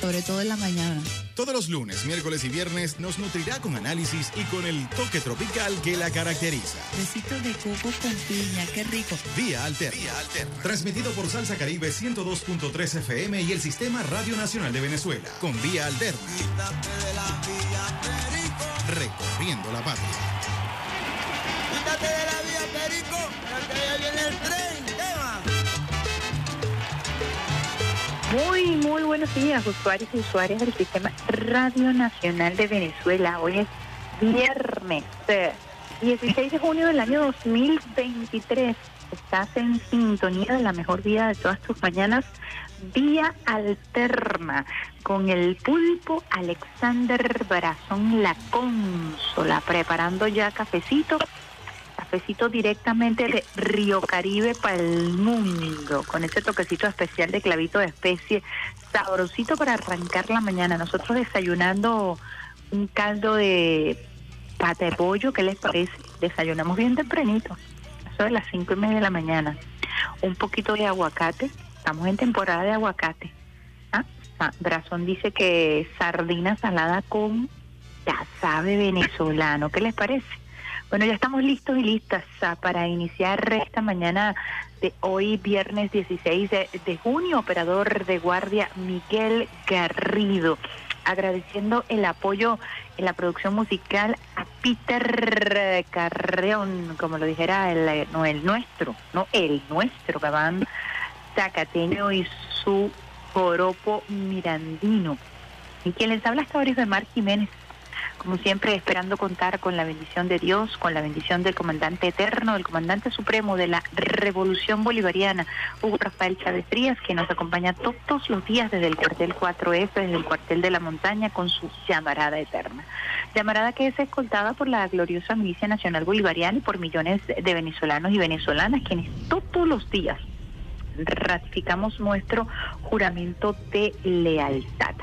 Sobre todo en la mañana. Todos los lunes, miércoles y viernes nos nutrirá con análisis y con el toque tropical que la caracteriza. Besitos de coco con piña, qué rico. Vía Alterna. Transmitido por Salsa Caribe 102.3 FM y el Sistema Radio Nacional de Venezuela. Con Vía Alterna. Recorriendo la patria. Quítate de la vía, Perico, que ya viene el tren, Muy, muy buenos días, usuarios y usuarias del Sistema Radio Nacional de Venezuela. Hoy es viernes eh, 16 de junio del año 2023. Estás en sintonía de la mejor vida de todas tus mañanas, vía alterna, con el pulpo Alexander Brazón La Consola, preparando ya cafecito cafecito directamente de Río Caribe para el mundo, con ese toquecito especial de clavito de especie, sabrosito para arrancar la mañana. Nosotros desayunando un caldo de pata de pollo, ¿qué les parece? Desayunamos bien tempranito, eso de las cinco y media de la mañana. Un poquito de aguacate, estamos en temporada de aguacate. ¿ah? Ah, Brazón dice que sardina salada con casabe venezolano, ¿qué les parece? Bueno, ya estamos listos y listas ah, para iniciar esta mañana de hoy, viernes 16 de, junio, operador de guardia Miguel Garrido. Agradeciendo el apoyo en la producción musical a Peter Carreón, como lo dijera el, no el nuestro, no el nuestro, Gabán Zacateño y su joropo mirandino. Y quien les habla hasta ahora es Mar Jiménez como siempre esperando contar con la bendición de Dios, con la bendición del comandante eterno, el comandante supremo de la Revolución Bolivariana, Hugo Rafael Chávez Frías, que nos acompaña todos los días desde el cuartel 4F, desde el cuartel de la montaña, con su llamarada eterna. Llamarada que es escoltada por la gloriosa Milicia Nacional Bolivariana y por millones de venezolanos y venezolanas, quienes todos los días ratificamos nuestro juramento de lealtad.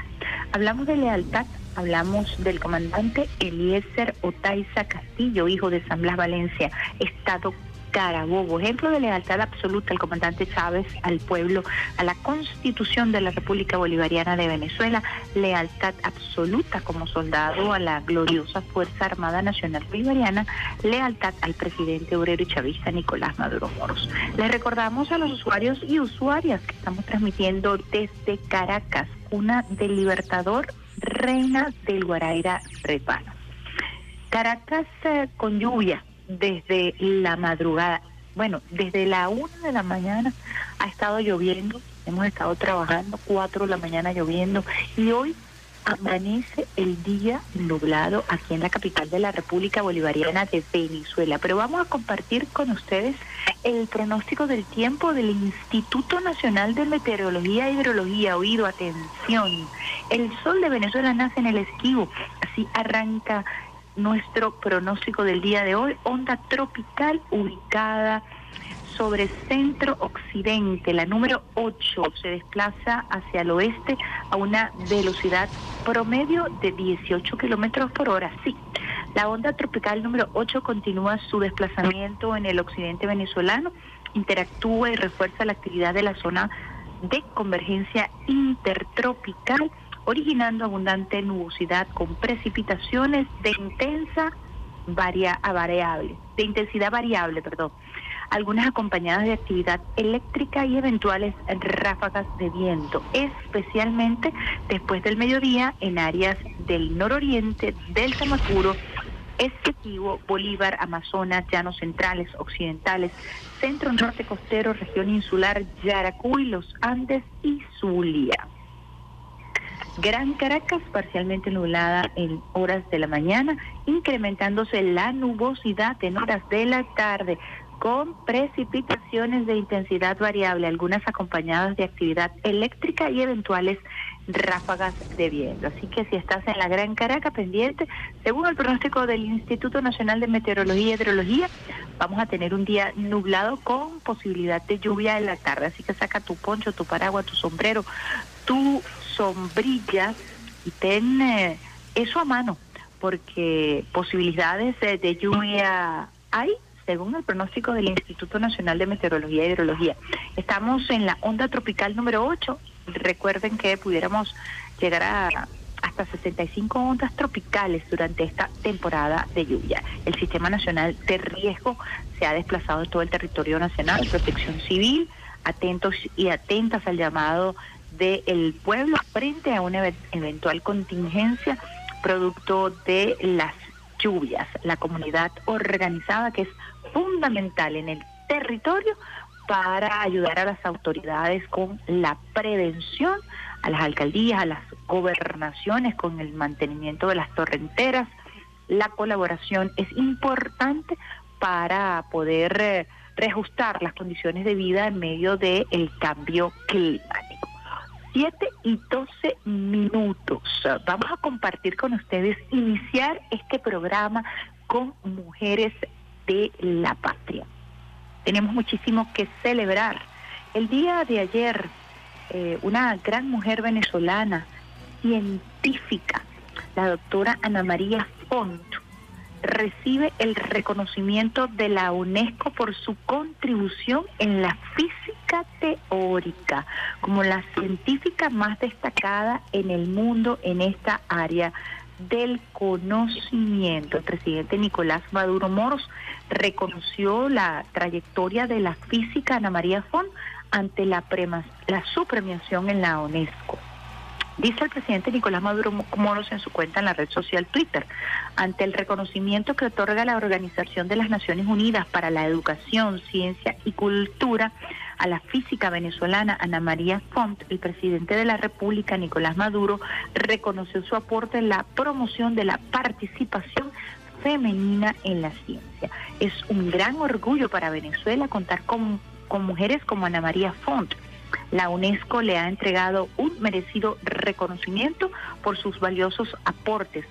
Hablamos de lealtad, hablamos del comandante Eliezer Otaiza Castillo, hijo de San Blas Valencia, Estado Carabobo, ejemplo de lealtad absoluta al comandante Chávez, al pueblo, a la constitución de la República Bolivariana de Venezuela, lealtad absoluta como soldado a la gloriosa Fuerza Armada Nacional Bolivariana, lealtad al presidente obrero y chavista Nicolás Maduro Moros. Les recordamos a los usuarios y usuarias que estamos transmitiendo desde Caracas, una del Libertador, reina del Guaraira Repano. Caracas eh, con lluvia desde la madrugada. Bueno, desde la una de la mañana ha estado lloviendo, hemos estado trabajando, cuatro de la mañana lloviendo y hoy amanece el día nublado aquí en la capital de la República Bolivariana de Venezuela. Pero vamos a compartir con ustedes el pronóstico del tiempo del Instituto Nacional de Meteorología e Hidrología. Oído, atención. El sol de Venezuela nace en el esquivo. Así arranca nuestro pronóstico del día de hoy. Onda tropical ubicada sobre centro occidente, la número 8, se desplaza hacia el oeste a una velocidad promedio de 18 kilómetros por hora. Sí, la onda tropical número 8 continúa su desplazamiento en el occidente venezolano, interactúa y refuerza la actividad de la zona de convergencia intertropical, originando abundante nubosidad con precipitaciones de intensa varia, variable, de intensidad variable, perdón. Algunas acompañadas de actividad eléctrica y eventuales ráfagas de viento, especialmente después del mediodía en áreas del nororiente, del Tamacuro, Essequibo, Bolívar, Amazonas, Llanos Centrales, Occidentales, Centro Norte Costero, Región Insular, Yaracuy, Los Andes y Zulia. Gran Caracas parcialmente nublada en horas de la mañana, incrementándose la nubosidad en horas de la tarde con precipitaciones de intensidad variable, algunas acompañadas de actividad eléctrica y eventuales ráfagas de viento. Así que si estás en la Gran Caracas pendiente, según el pronóstico del Instituto Nacional de Meteorología y Hidrología, vamos a tener un día nublado con posibilidad de lluvia en la tarde. Así que saca tu poncho, tu paraguas, tu sombrero, tu sombrilla y ten eh, eso a mano, porque posibilidades de lluvia hay según el pronóstico del Instituto Nacional de Meteorología y Hidrología. Estamos en la onda tropical número 8. Recuerden que pudiéramos llegar a hasta 65 ondas tropicales durante esta temporada de lluvia. El Sistema Nacional de Riesgo se ha desplazado en todo el territorio nacional, protección civil, atentos y atentas al llamado del pueblo frente a una eventual contingencia producto de las lluvias. La comunidad organizada que es fundamental en el territorio para ayudar a las autoridades con la prevención, a las alcaldías, a las gobernaciones con el mantenimiento de las torrenteras. La colaboración es importante para poder eh, reajustar las condiciones de vida en medio del cambio climático. Siete y doce minutos. Vamos a compartir con ustedes, iniciar este programa con mujeres de la patria. Tenemos muchísimo que celebrar. El día de ayer, eh, una gran mujer venezolana, científica, la doctora Ana María Font, recibe el reconocimiento de la UNESCO por su contribución en la física teórica, como la científica más destacada en el mundo en esta área del conocimiento. El presidente Nicolás Maduro Moros reconoció la trayectoria de la física Ana María Font ante la, la su premiación en la UNESCO. Dice el presidente Nicolás Maduro Moros en su cuenta en la red social Twitter, ante el reconocimiento que otorga la Organización de las Naciones Unidas para la Educación, Ciencia y Cultura, a la física venezolana Ana María Font, el presidente de la República, Nicolás Maduro, reconoció su aporte en la promoción de la participación femenina en la ciencia. Es un gran orgullo para Venezuela contar con, con mujeres como Ana María Font. La UNESCO le ha entregado un merecido reconocimiento por sus valiosos aportes.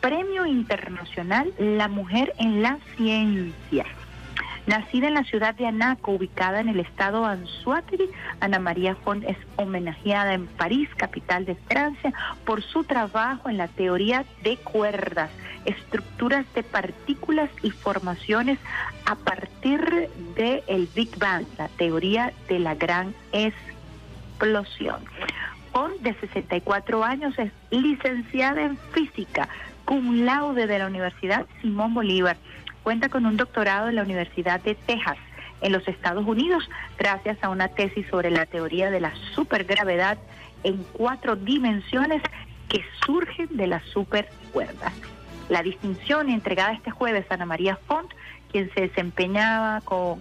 Premio Internacional La Mujer en la Ciencia. Nacida en la ciudad de Anaco, ubicada en el estado Anzuategui, Ana María Font es homenajeada en París, capital de Francia, por su trabajo en la teoría de cuerdas, estructuras de partículas y formaciones a partir del el Big Bang, la teoría de la gran explosión. Font, de 64 años, es licenciada en física, cum laude de la Universidad Simón Bolívar Cuenta con un doctorado en la Universidad de Texas en los Estados Unidos gracias a una tesis sobre la teoría de la supergravedad en cuatro dimensiones que surgen de las supercuerdas. La distinción entregada este jueves a Ana María Font, quien se desempeñaba como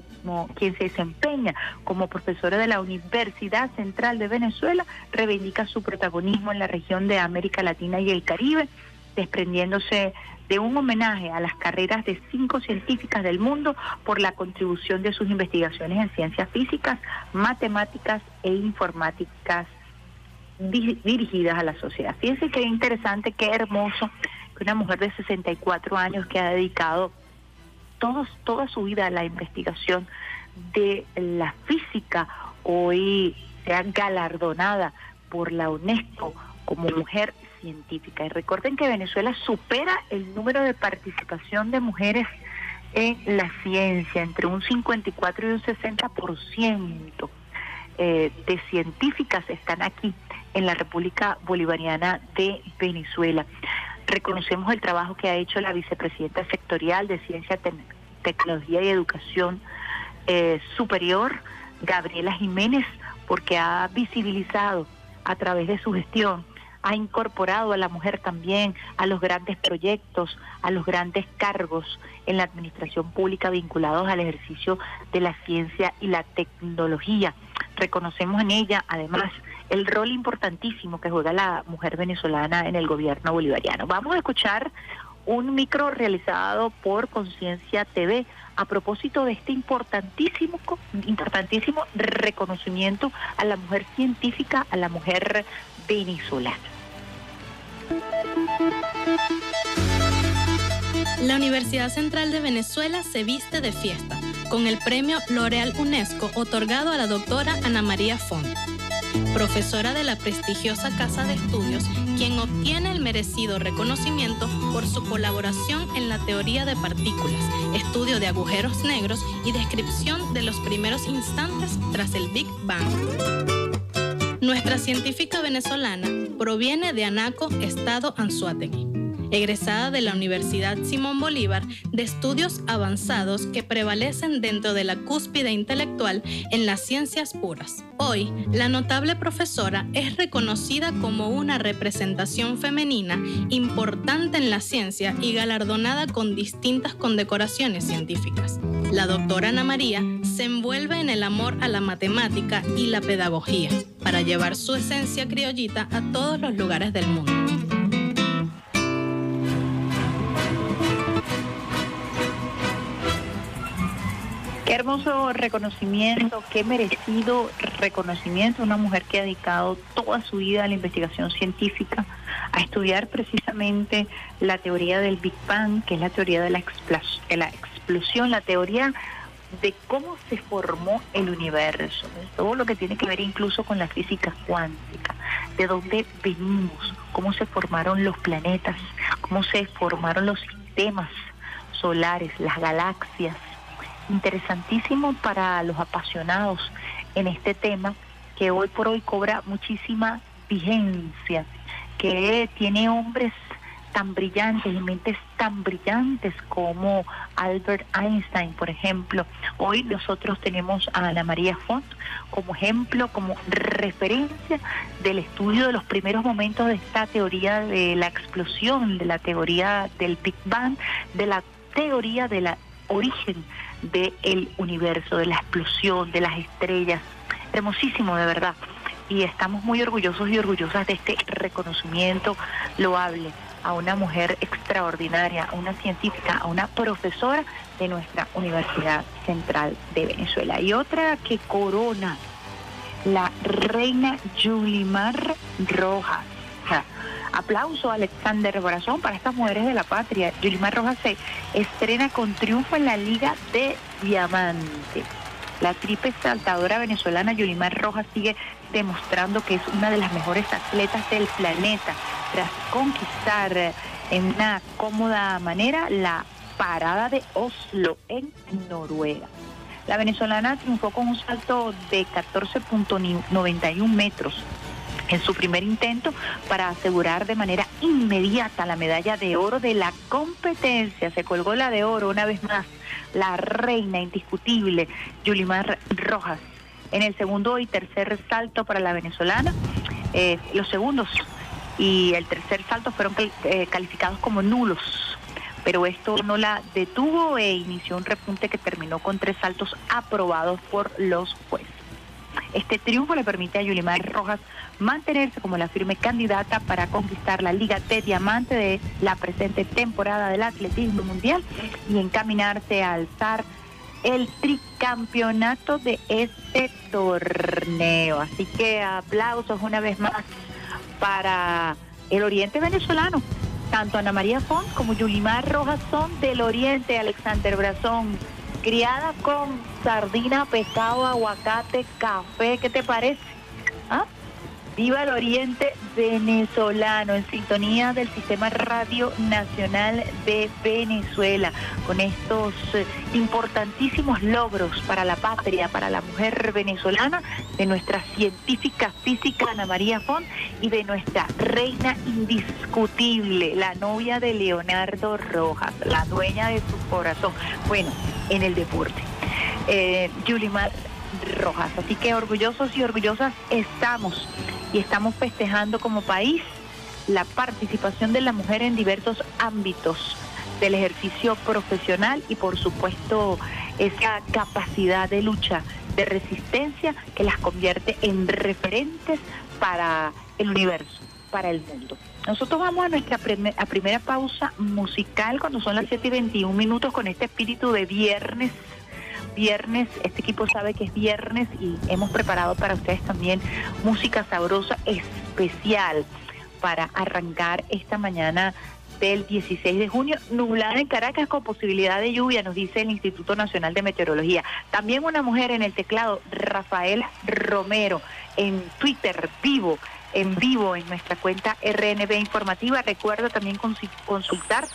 quien se desempeña como profesora de la Universidad Central de Venezuela, reivindica su protagonismo en la región de América Latina y el Caribe, desprendiéndose de un homenaje a las carreras de cinco científicas del mundo por la contribución de sus investigaciones en ciencias físicas, matemáticas e informáticas dirigidas a la sociedad. Fíjense qué interesante, qué hermoso que una mujer de 64 años que ha dedicado todos, toda su vida a la investigación de la física hoy sea galardonada por la UNESCO como mujer científica. Y recuerden que Venezuela supera el número de participación de mujeres en la ciencia, entre un 54 y un 60% eh, de científicas están aquí en la República Bolivariana de Venezuela. Reconocemos el trabajo que ha hecho la vicepresidenta sectorial de Ciencia, Tecnología y Educación eh, Superior, Gabriela Jiménez, porque ha visibilizado a través de su gestión, ha incorporado a la mujer también a los grandes proyectos, a los grandes cargos en la administración pública vinculados al ejercicio de la ciencia y la tecnología. Reconocemos en ella, además, el rol importantísimo que juega la mujer venezolana en el gobierno bolivariano. Vamos a escuchar un micro realizado por Conciencia TV a propósito de este importantísimo, importantísimo reconocimiento a la mujer científica, a la mujer venezolana. La Universidad Central de Venezuela se viste de fiesta con el premio L'Oreal UNESCO otorgado a la doctora Ana María Font profesora de la prestigiosa Casa de Estudios, quien obtiene el merecido reconocimiento por su colaboración en la teoría de partículas, estudio de agujeros negros y descripción de los primeros instantes tras el Big Bang. Nuestra científica venezolana proviene de Anaco, Estado Anzuategui egresada de la Universidad Simón Bolívar de estudios avanzados que prevalecen dentro de la cúspide intelectual en las ciencias puras. Hoy, la notable profesora es reconocida como una representación femenina importante en la ciencia y galardonada con distintas condecoraciones científicas. La doctora Ana María se envuelve en el amor a la matemática y la pedagogía para llevar su esencia criollita a todos los lugares del mundo. Qué hermoso reconocimiento, qué merecido reconocimiento. Una mujer que ha dedicado toda su vida a la investigación científica, a estudiar precisamente la teoría del Big Bang, que es la teoría de la, explosión, la teoría de cómo se formó el universo, todo lo que tiene que ver incluso con la física cuántica, de dónde venimos, cómo se formaron los planetas, cómo se formaron los sistemas solares, las galaxias, interesantísimo para los apasionados en este tema que hoy por hoy cobra muchísima vigencia, que tiene hombres tan brillantes y mentes tan brillantes como Albert Einstein, por ejemplo. Hoy nosotros tenemos a Ana María Font como ejemplo, como referencia del estudio de los primeros momentos de esta teoría de la explosión, de la teoría del Big Bang, de la teoría de la origen del universo, de la explosión, de las estrellas. Hermosísimo, de verdad. Y estamos muy orgullosos y orgullosas de este reconocimiento loable a una mujer extraordinaria, a una científica, a una profesora de nuestra Universidad Central de Venezuela. Y otra que corona, la reina Yulimar Rojas. Aplauso a Alexander Brazón para estas mujeres de la patria. Yulimar Rojas se estrena con triunfo en la Liga de Diamante. La triple saltadora venezolana Yulimar Rojas sigue demostrando que es una de las mejores atletas del planeta tras conquistar en una cómoda manera la parada de Oslo en Noruega. La venezolana triunfó con un salto de 14.91 metros en su primer intento para asegurar de manera inmediata la medalla de oro de la competencia. Se colgó la de oro una vez más, la reina indiscutible, Yulimar Rojas. En el segundo y tercer salto para la venezolana, eh, los segundos y el tercer salto fueron eh, calificados como nulos pero esto no la detuvo e inició un repunte que terminó con tres saltos aprobados por los jueces. Este triunfo le permite a Yulimar Rojas mantenerse como la firme candidata para conquistar la Liga de Diamante de la presente temporada del atletismo mundial y encaminarse a alzar el tricampeonato de este torneo. Así que aplausos una vez más para el oriente venezolano. Tanto Ana María Font como Yulimar Rojas son del oriente, Alexander Brazón criada con sardina, pescado, aguacate, café, ¿qué te parece? Viva el Oriente venezolano en sintonía del Sistema Radio Nacional de Venezuela, con estos eh, importantísimos logros para la patria, para la mujer venezolana, de nuestra científica física Ana María Font y de nuestra reina indiscutible, la novia de Leonardo Rojas, la dueña de su corazón. Bueno, en el deporte. eh, Yulimar Rojas. Así que orgullosos y orgullosas estamos y estamos festejando como país la participación de la mujer en diversos ámbitos del ejercicio profesional y por supuesto esa capacidad de lucha, de resistencia que las convierte en referentes para el universo, para el mundo. Nosotros vamos a nuestra primera pausa musical cuando son las 7 y 21 minutos con este espíritu de viernes. Viernes, este equipo sabe que es viernes y hemos preparado para ustedes también música sabrosa especial para arrancar esta mañana del 16 de junio, nublada en Caracas con posibilidad de lluvia, nos dice el Instituto Nacional de Meteorología. También una mujer en el teclado, Rafael Romero, en Twitter, vivo, en vivo en nuestra cuenta RNB Informativa. Recuerda también consultar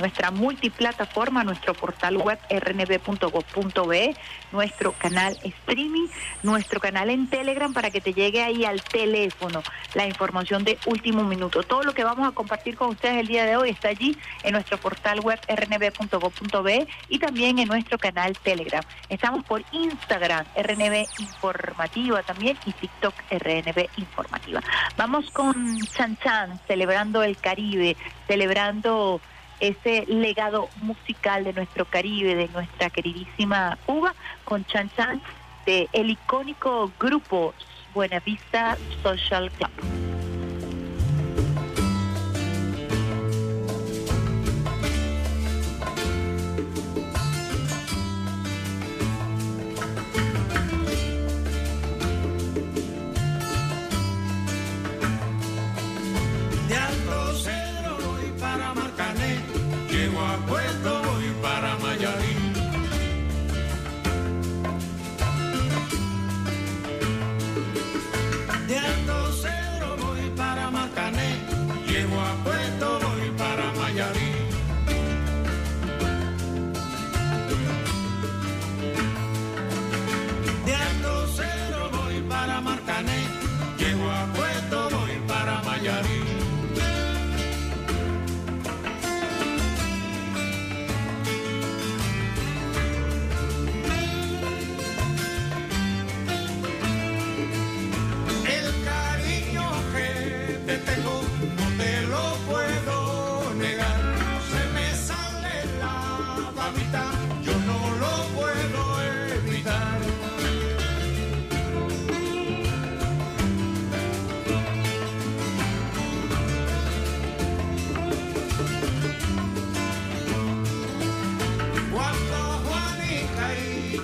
nuestra multiplataforma, nuestro portal web rnb.gov.be, nuestro canal streaming, nuestro canal en Telegram para que te llegue ahí al teléfono la información de último minuto. Todo lo que vamos a compartir con ustedes el día de hoy está allí en nuestro portal web rnb.gov.be y también en nuestro canal Telegram. Estamos por Instagram, RNB Informativa también y TikTok RNB Informativa. Vamos con Chan Chan, celebrando el Caribe, celebrando ese legado musical de nuestro Caribe, de nuestra queridísima Cuba, con Chan Chan de icónico grupo Buenavista Social Club.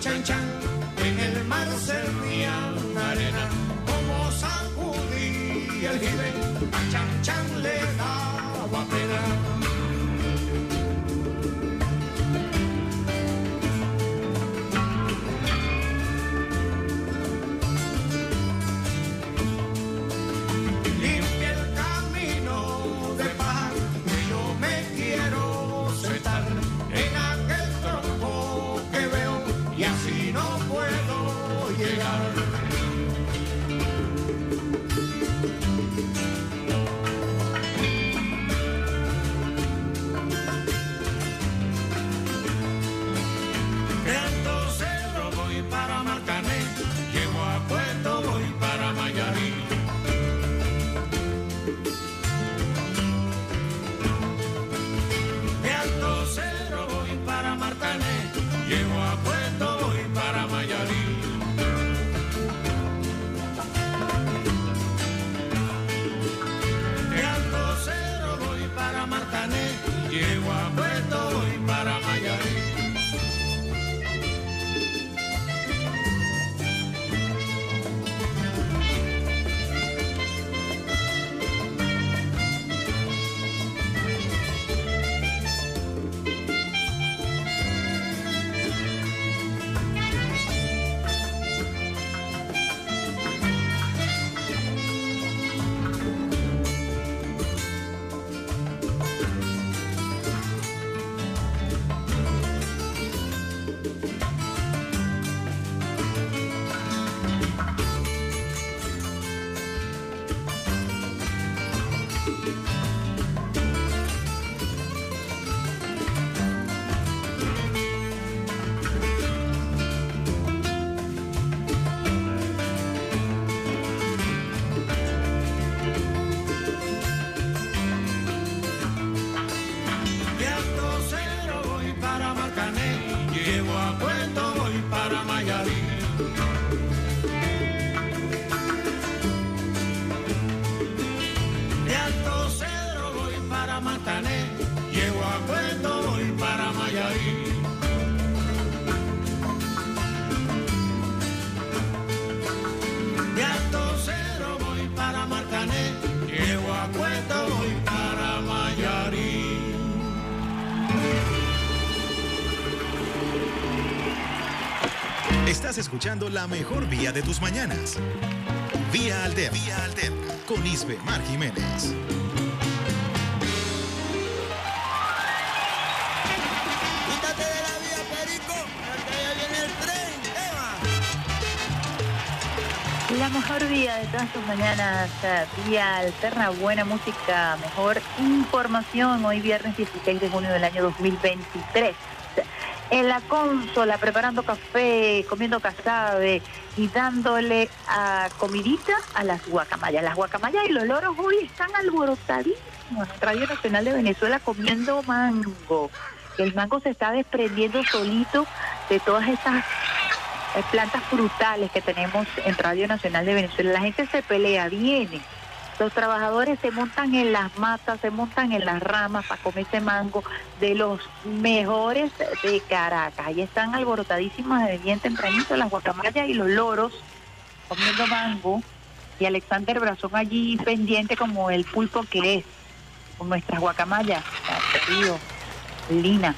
Chang. chan. Escuchando la mejor vía de tus mañanas. Vía Alterna. Vía Alterna. Con Isbe Mar Jiménez. Quítate de la vía, Perico, que ya viene el tren, Eva. La mejor vía de todas tus mañanas, eh, vía alterna, buena música, mejor información. Hoy viernes 16 de junio del año 2023. En la consola, preparando café, comiendo casabe y dándole a comidita a las guacamayas. Las guacamayas y los loros hoy están alborotadísimos en Radio Nacional de Venezuela comiendo mango. El mango se está desprendiendo solito de todas esas eh, plantas frutales que tenemos en Radio Nacional de Venezuela. La gente se pelea, viene. Los trabajadores se montan en las matas, se montan en las ramas para comerse mango de los mejores de Caracas. Ahí están alborotadísimas de bien tempranito las guacamayas y los loros comiendo mango. Y Alexander Brazón allí pendiente como el pulpo que es, con nuestras guacamayas, Río, Lina,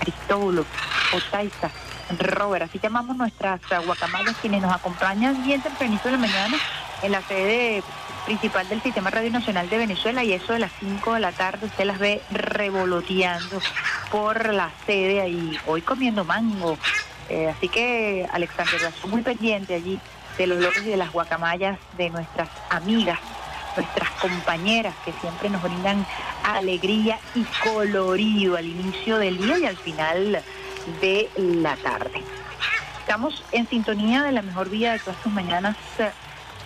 Cristóbulo, Otaiza, Robert. Así llamamos nuestras guacamayas quienes nos acompañan bien tempranito en la mañana en la sede principal del Sistema Radio Nacional de Venezuela y eso de las 5 de la tarde usted las ve revoloteando por la sede ahí, hoy comiendo mango. Eh, así que Alexander, estoy muy pendiente allí de los locos y de las guacamayas de nuestras amigas, nuestras compañeras que siempre nos brindan alegría y colorido al inicio del día y al final de la tarde. Estamos en sintonía de la mejor vía de todas sus mañanas,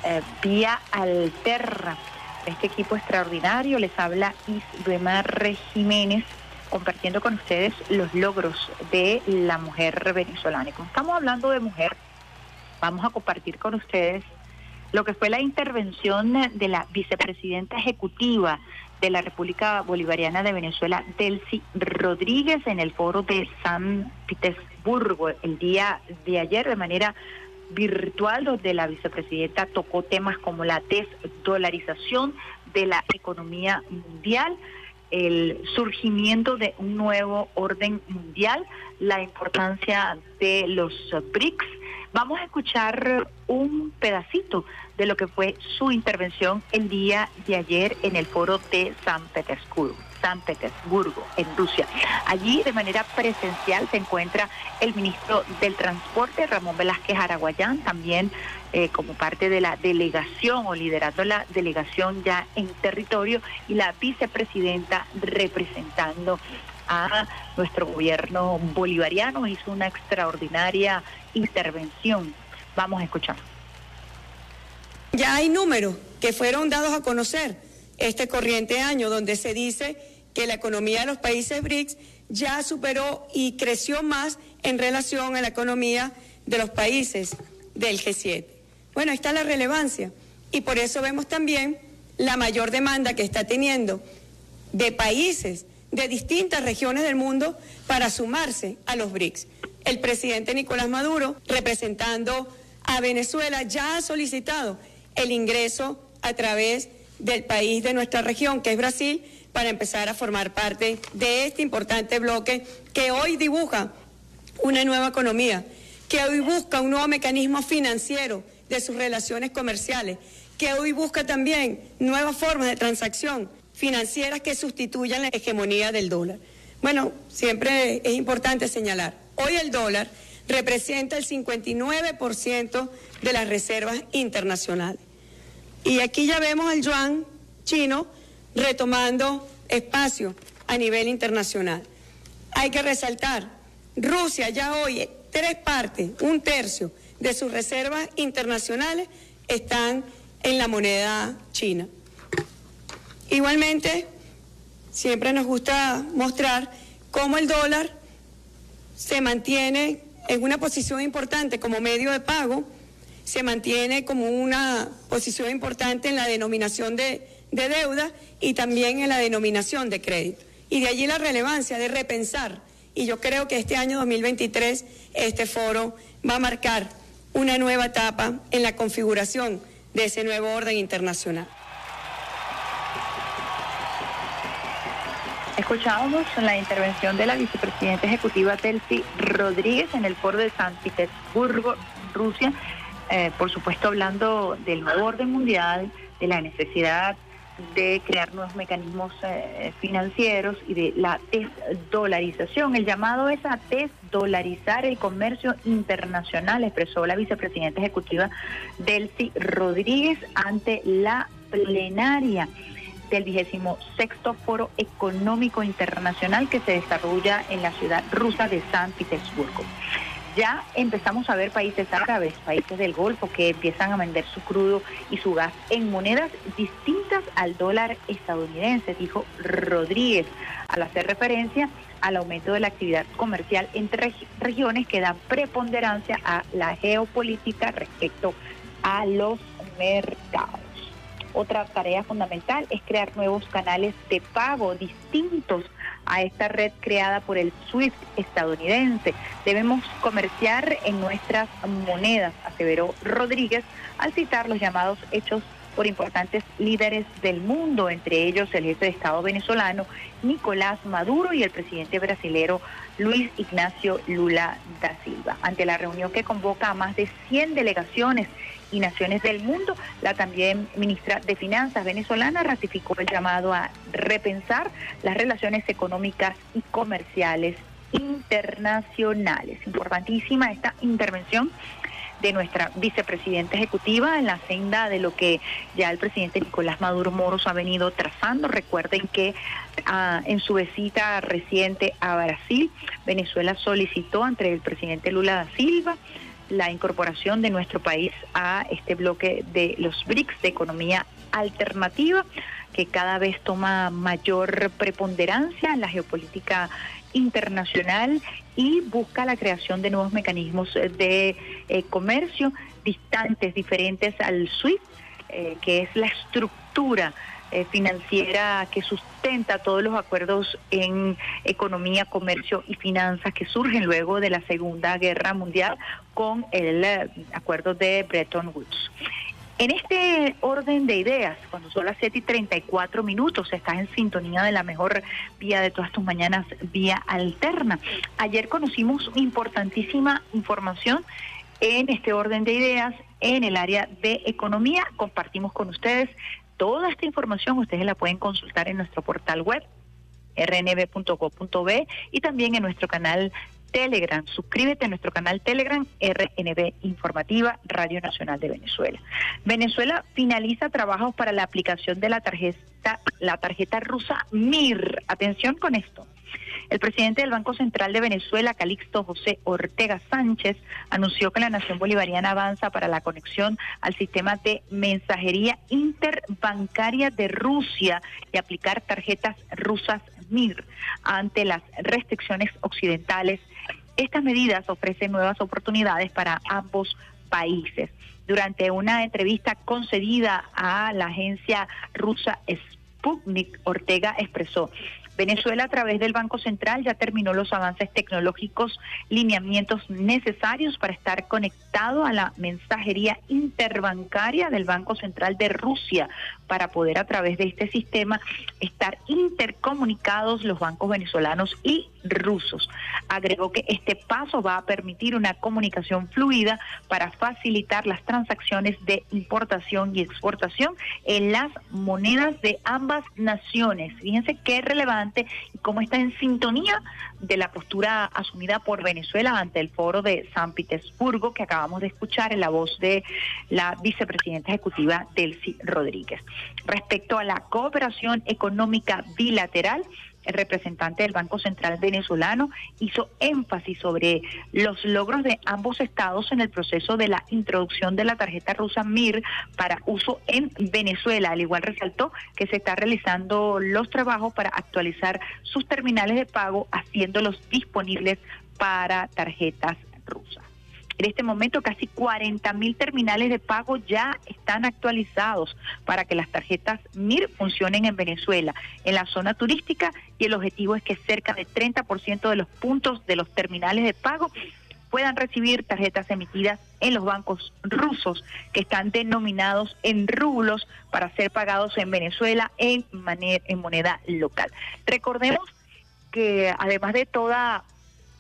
eh, vía alterna. Este equipo extraordinario les habla Isbemar Jiménez compartiendo con ustedes los logros de la mujer venezolana. Y como estamos hablando de mujer, vamos a compartir con ustedes lo que fue la intervención de la vicepresidenta ejecutiva de la República Bolivariana de Venezuela, Delcy Rodríguez, en el foro de San Petersburgo el día de ayer de manera virtual, donde la vicepresidenta tocó temas como la desdolarización de la economía mundial, el surgimiento de un nuevo orden mundial, la importancia de los BRICS. Vamos a escuchar un pedacito de lo que fue su intervención el día de ayer en el foro de San Petersburgo. San Petersburgo, en Rusia. Allí de manera presencial se encuentra el ministro del Transporte, Ramón Velázquez Araguayán, también eh, como parte de la delegación o liderando la delegación ya en territorio y la vicepresidenta representando a nuestro gobierno bolivariano. Hizo una extraordinaria intervención. Vamos a escuchar. Ya hay números que fueron dados a conocer este corriente año, donde se dice que la economía de los países BRICS ya superó y creció más en relación a la economía de los países del G7. Bueno, ahí está la relevancia. Y por eso vemos también la mayor demanda que está teniendo de países de distintas regiones del mundo para sumarse a los BRICS. El presidente Nicolás Maduro, representando a Venezuela, ya ha solicitado el ingreso a través del país de nuestra región, que es Brasil, para empezar a formar parte de este importante bloque que hoy dibuja una nueva economía, que hoy busca un nuevo mecanismo financiero de sus relaciones comerciales, que hoy busca también nuevas formas de transacción financieras que sustituyan la hegemonía del dólar. Bueno, siempre es importante señalar, hoy el dólar representa el 59% de las reservas internacionales. Y aquí ya vemos al yuan chino retomando espacio a nivel internacional. Hay que resaltar, Rusia ya hoy tres partes, un tercio de sus reservas internacionales están en la moneda china. Igualmente, siempre nos gusta mostrar cómo el dólar se mantiene en una posición importante como medio de pago se mantiene como una posición importante en la denominación de, de deuda y también en la denominación de crédito. Y de allí la relevancia de repensar. Y yo creo que este año 2023 este foro va a marcar una nueva etapa en la configuración de ese nuevo orden internacional. Escuchábamos la intervención de la vicepresidenta ejecutiva Delcy Rodríguez en el foro de San Petersburgo, Rusia, eh, por supuesto hablando del nuevo orden mundial, de la necesidad de crear nuevos mecanismos eh, financieros y de la desdolarización. El llamado es a desdolarizar el comercio internacional, expresó la vicepresidenta ejecutiva Delcy Rodríguez ante la plenaria del vigésimo sexto Foro Económico Internacional que se desarrolla en la ciudad rusa de San Petersburgo ya empezamos a ver países árabes, países del Golfo, que empiezan a vender su crudo y su gas en monedas distintas al dólar estadounidense, dijo Rodríguez, al hacer referencia al aumento de la actividad comercial entre regiones que dan preponderancia a la geopolítica respecto a los mercados. Otra tarea fundamental es crear nuevos canales de pago distintos a esta red creada por el SWIFT estadounidense. Debemos comerciar en nuestras monedas, aseveró Rodríguez al citar los llamados hechos por importantes líderes del mundo, entre ellos el jefe de Estado venezolano Nicolás Maduro y el presidente brasilero Luis Ignacio Lula da Silva. Ante la reunión que convoca a más de 100 delegaciones y naciones del mundo, la también ministra de Finanzas venezolana ratificó el llamado a repensar las relaciones económicas y comerciales internacionales. Importantísima esta intervención de nuestra vicepresidenta ejecutiva en la senda de lo que ya el presidente Nicolás Maduro Moros ha venido trazando. Recuerden que ah, en su visita reciente a Brasil, Venezuela solicitó ante el presidente Lula da Silva la incorporación de nuestro país a este bloque de los BRICS de economía alternativa que cada vez toma mayor preponderancia en la geopolítica internacional y busca la creación de nuevos mecanismos de eh, comercio distantes, diferentes al SWIFT, eh, que es la estructura eh, financiera que sustenta todos los acuerdos en economía, comercio y finanzas que surgen luego de la Segunda Guerra Mundial con el eh, acuerdo de Bretton Woods. En este orden de ideas, cuando son las 7 y 34 minutos, estás en sintonía de la mejor vía de todas tus mañanas, vía alterna. Ayer conocimos importantísima información en este orden de ideas en el área de economía. Compartimos con ustedes Toda esta información ustedes la pueden consultar en nuestro portal web rnb.co.b y también en nuestro canal Telegram. Suscríbete a nuestro canal Telegram RNB Informativa Radio Nacional de Venezuela. Venezuela finaliza trabajos para la aplicación de la tarjeta la tarjeta rusa MIR. Atención con esto. El presidente del Banco Central de Venezuela, Calixto José Ortega Sánchez, anunció que la nación bolivariana avanza para la conexión al sistema de mensajería interbancaria de Rusia y aplicar tarjetas rusas MIR ante las restricciones occidentales. Estas medidas ofrecen nuevas oportunidades para ambos países. Durante una entrevista concedida a la agencia rusa Sputnik, Ortega expresó, Venezuela a través del Banco Central ya terminó los avances tecnológicos, lineamientos necesarios para estar conectado a la mensajería interbancaria del Banco Central de Rusia para poder a través de este sistema estar intercomunicados los bancos venezolanos y rusos. Agregó que este paso va a permitir una comunicación fluida para facilitar las transacciones de importación y exportación en las monedas de ambas naciones. Fíjense qué relevante y cómo está en sintonía de la postura asumida por Venezuela ante el foro de San Petersburgo que acabamos de escuchar en la voz de la vicepresidenta ejecutiva Delcy Rodríguez. Respecto a la cooperación económica bilateral, el representante del Banco Central venezolano hizo énfasis sobre los logros de ambos estados en el proceso de la introducción de la tarjeta rusa MIR para uso en Venezuela. Al igual resaltó que se está realizando los trabajos para actualizar sus terminales de pago, haciéndolos disponibles para tarjetas rusas. En este momento casi 40 mil terminales de pago ya están actualizados para que las tarjetas MIR funcionen en Venezuela, en la zona turística y el objetivo es que cerca de 30% de los puntos de los terminales de pago puedan recibir tarjetas emitidas en los bancos rusos que están denominados en rublos para ser pagados en Venezuela en, en moneda local. Recordemos que además de toda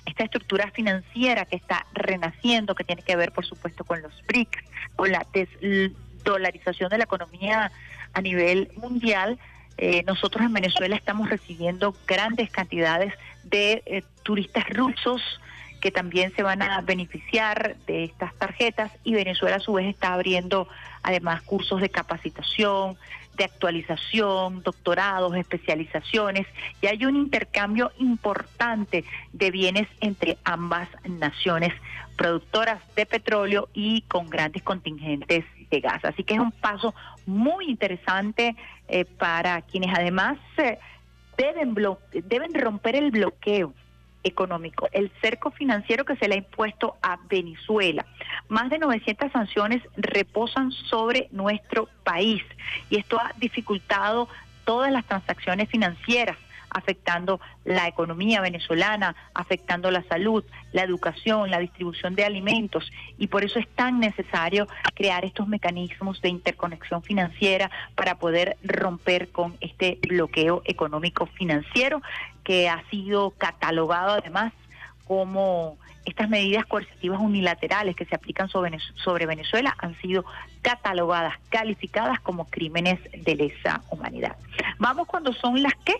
esta estructura financiera que está renaciendo, que tiene que ver, por supuesto, con los BRICS, con la desdolarización de la economía a nivel mundial, eh, nosotros en Venezuela estamos recibiendo grandes cantidades de eh, turistas rusos que también se van a beneficiar de estas tarjetas y Venezuela a su vez está abriendo además cursos de capacitación, de actualización, doctorados, especializaciones y hay un intercambio importante de bienes entre ambas naciones productoras de petróleo y con grandes contingentes de gas. Así que es un paso muy interesante eh, para quienes además eh, deben, deben romper el bloqueo económico, el cerco financiero que se le ha impuesto a Venezuela. Más de 900 sanciones reposan sobre nuestro país y esto ha dificultado todas las transacciones financieras afectando la economía venezolana, afectando la salud, la educación, la distribución de alimentos y por eso es tan necesario crear estos mecanismos de interconexión financiera para poder romper con este bloqueo económico financiero que ha sido catalogado además como estas medidas coercitivas unilaterales que se aplican sobre, Venezuela han sido catalogadas, calificadas como crímenes de lesa humanidad. Vamos cuando son las que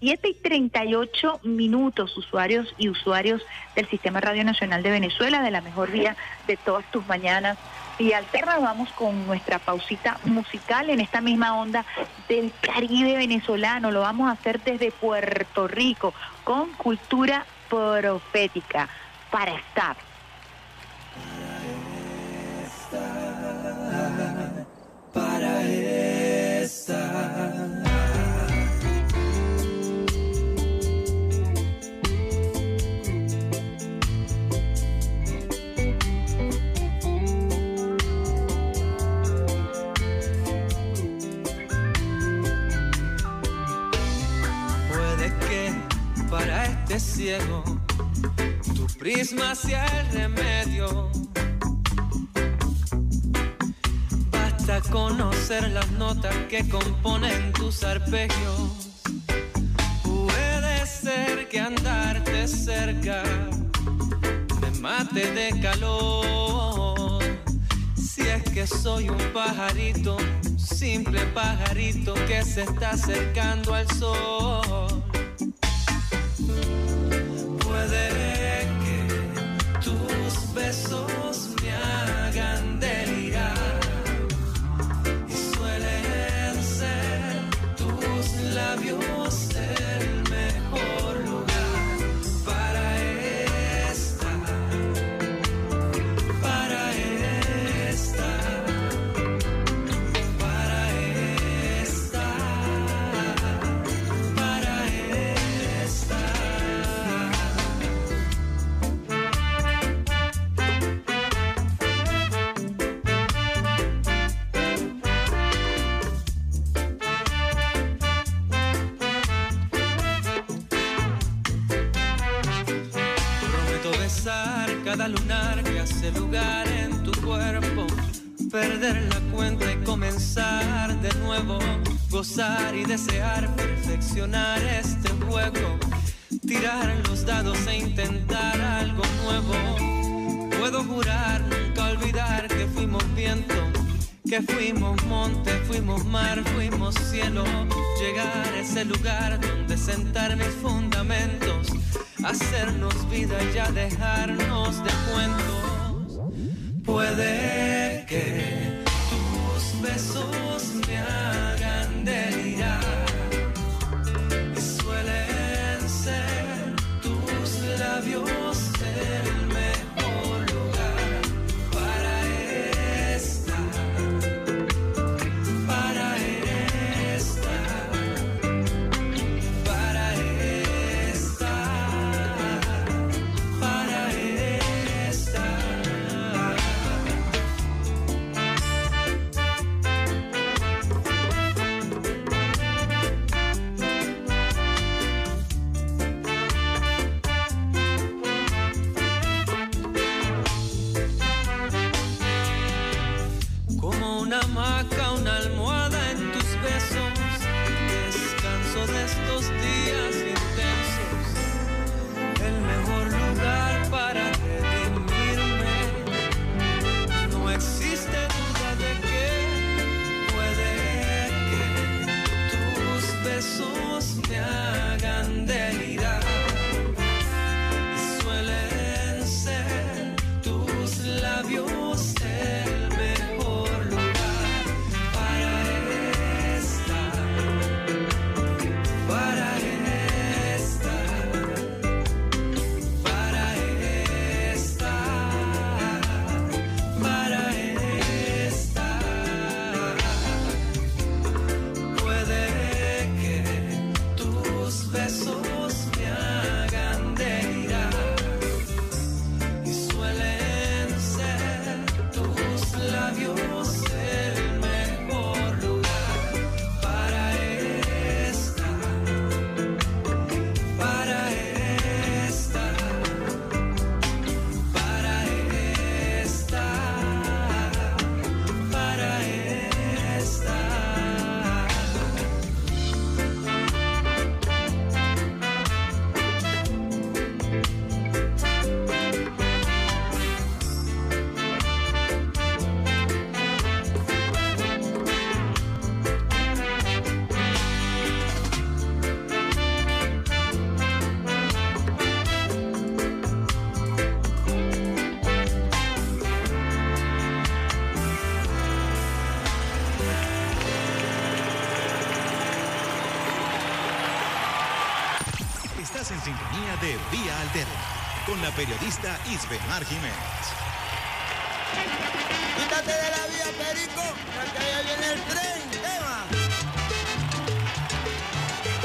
7 y 38 minutos, usuarios y usuarios del Sistema Radio Nacional de Venezuela, de la mejor vía de todas tus mañanas. Y alterna vamos con nuestra pausita musical en esta misma onda del Caribe venezolano. Lo vamos a hacer desde Puerto Rico con cultura profética para estar. Ciego, tu prisma hacia el remedio. Basta conocer las notas que componen tus arpegios. Puede ser que andarte cerca me mate de calor. Si es que soy un pajarito, simple pajarito que se está acercando al sol. Y desear perfeccionar este juego, tirar los dados e intentar algo nuevo. Puedo jurar nunca olvidar que fuimos viento, que fuimos monte, fuimos mar, fuimos cielo, llegar a ese lugar donde sentar mis fundamentos, hacernos vida y ya dejarnos de cuentos. Puede periodista Isbemar Jiménez. Quítate de la vía, Perico, que allá viene el tren, Eva.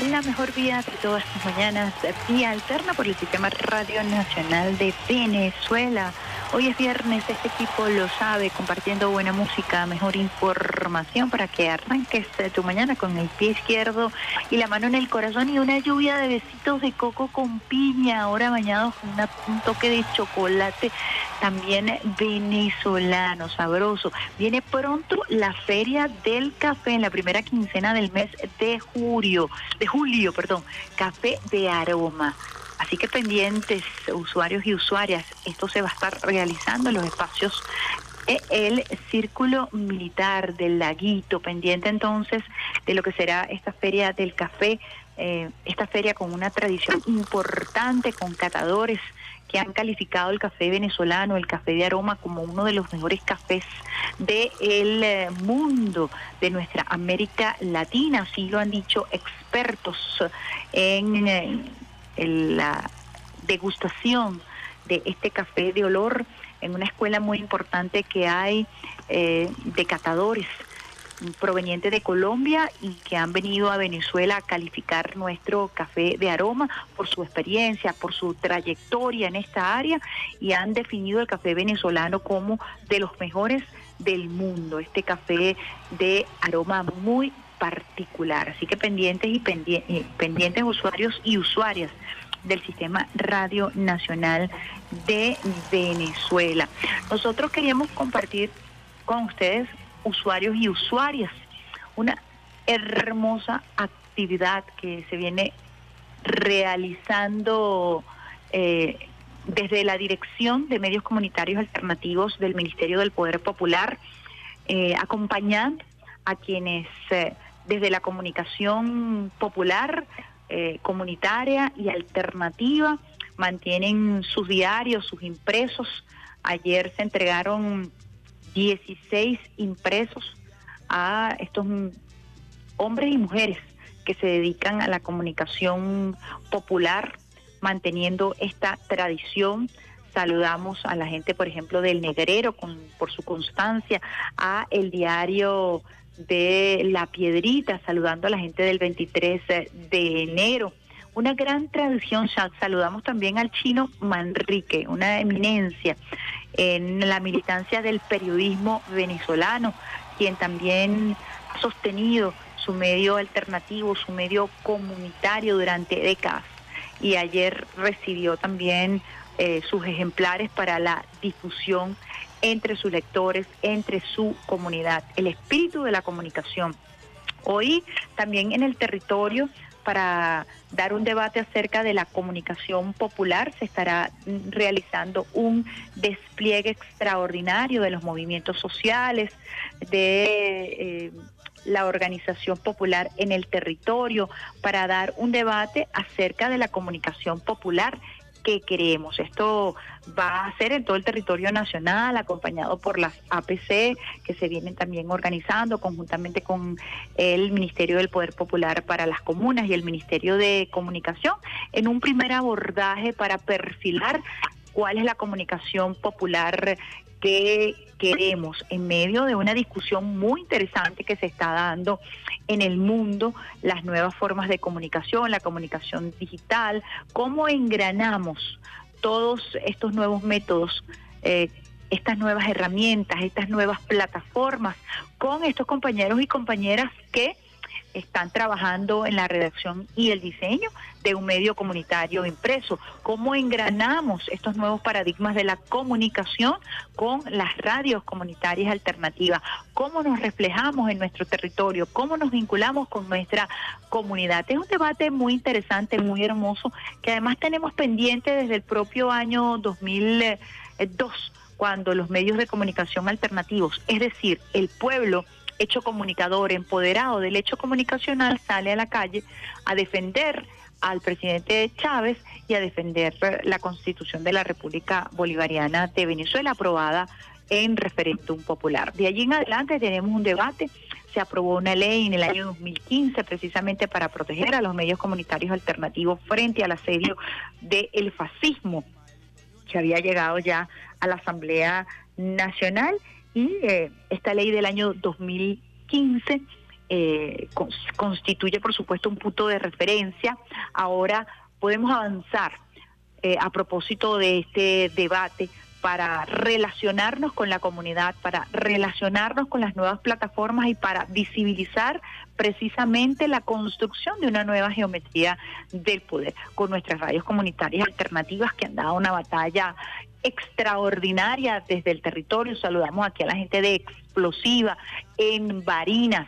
La mejor vía de todas las mañanas, vía alterna por el Sistema Radio Nacional de Venezuela. Hoy es viernes, este equipo lo sabe, compartiendo buena música, mejor información para que arranques tu mañana con el pie izquierdo y la mano en el corazón y una lluvia de besitos de coco con piña, ahora bañados con un toque de chocolate también venezolano, sabroso. Viene pronto la Feria del Café en la primera quincena del mes de julio, de julio, perdón, café de aroma. Así que pendientes, usuarios y usuarias, esto se va a estar realizando en los espacios el círculo militar del laguito, pendiente entonces de lo que será esta feria del café, eh, esta feria con una tradición importante, con catadores que han calificado el café venezolano, el café de aroma, como uno de los mejores cafés del eh, mundo, de nuestra América Latina, así lo han dicho expertos en eh, la degustación de este café de olor en una escuela muy importante que hay eh, de catadores provenientes de Colombia y que han venido a Venezuela a calificar nuestro café de aroma por su experiencia, por su trayectoria en esta área y han definido el café venezolano como de los mejores del mundo, este café de aroma muy particular. Así que pendientes y pendientes usuarios y usuarias del Sistema Radio Nacional de Venezuela. Nosotros queríamos compartir con ustedes, usuarios y usuarias, una hermosa actividad que se viene realizando eh, desde la Dirección de Medios Comunitarios Alternativos del Ministerio del Poder Popular, eh, acompañando a quienes eh, desde la comunicación popular, eh, comunitaria y alternativa mantienen sus diarios, sus impresos. Ayer se entregaron 16 impresos a estos hombres y mujeres que se dedican a la comunicación popular, manteniendo esta tradición. Saludamos a la gente, por ejemplo, del Negrero por su constancia, a el diario de La Piedrita, saludando a la gente del 23 de enero. Una gran tradición, saludamos también al chino Manrique, una eminencia en la militancia del periodismo venezolano, quien también ha sostenido su medio alternativo, su medio comunitario durante décadas. Y ayer recibió también eh, sus ejemplares para la difusión entre sus lectores, entre su comunidad. El espíritu de la comunicación Hoy también en el territorio para dar un debate acerca de la comunicación popular. Se estará realizando un despliegue extraordinario de los movimientos sociales, de eh, la organización popular en el territorio, para dar un debate acerca de la comunicación popular que queremos. Esto va a ser en todo el territorio nacional, acompañado por las APC, que se vienen también organizando conjuntamente con el Ministerio del Poder Popular para las Comunas y el Ministerio de Comunicación, en un primer abordaje para perfilar cuál es la comunicación popular que queremos en medio de una discusión muy interesante que se está dando en el mundo, las nuevas formas de comunicación, la comunicación digital, cómo engranamos todos estos nuevos métodos. Eh, estas nuevas herramientas, estas nuevas plataformas con estos compañeros y compañeras que están trabajando en la redacción y el diseño de un medio comunitario impreso. ¿Cómo engranamos estos nuevos paradigmas de la comunicación con las radios comunitarias alternativas? ¿Cómo nos reflejamos en nuestro territorio? ¿Cómo nos vinculamos con nuestra comunidad? Es un debate muy interesante, muy hermoso, que además tenemos pendiente desde el propio año 2002 cuando los medios de comunicación alternativos, es decir, el pueblo, hecho comunicador, empoderado del hecho comunicacional, sale a la calle a defender al presidente Chávez y a defender la constitución de la República Bolivariana de Venezuela aprobada en referéndum popular. De allí en adelante tenemos un debate, se aprobó una ley en el año 2015 precisamente para proteger a los medios comunitarios alternativos frente al asedio del fascismo que había llegado ya a la Asamblea Nacional y eh, esta ley del año 2015 eh, constituye, por supuesto, un punto de referencia. Ahora podemos avanzar eh, a propósito de este debate para relacionarnos con la comunidad, para relacionarnos con las nuevas plataformas y para visibilizar precisamente la construcción de una nueva geometría del poder, con nuestras radios comunitarias alternativas que han dado una batalla extraordinaria desde el territorio. Saludamos aquí a la gente de Explosiva en Barinas.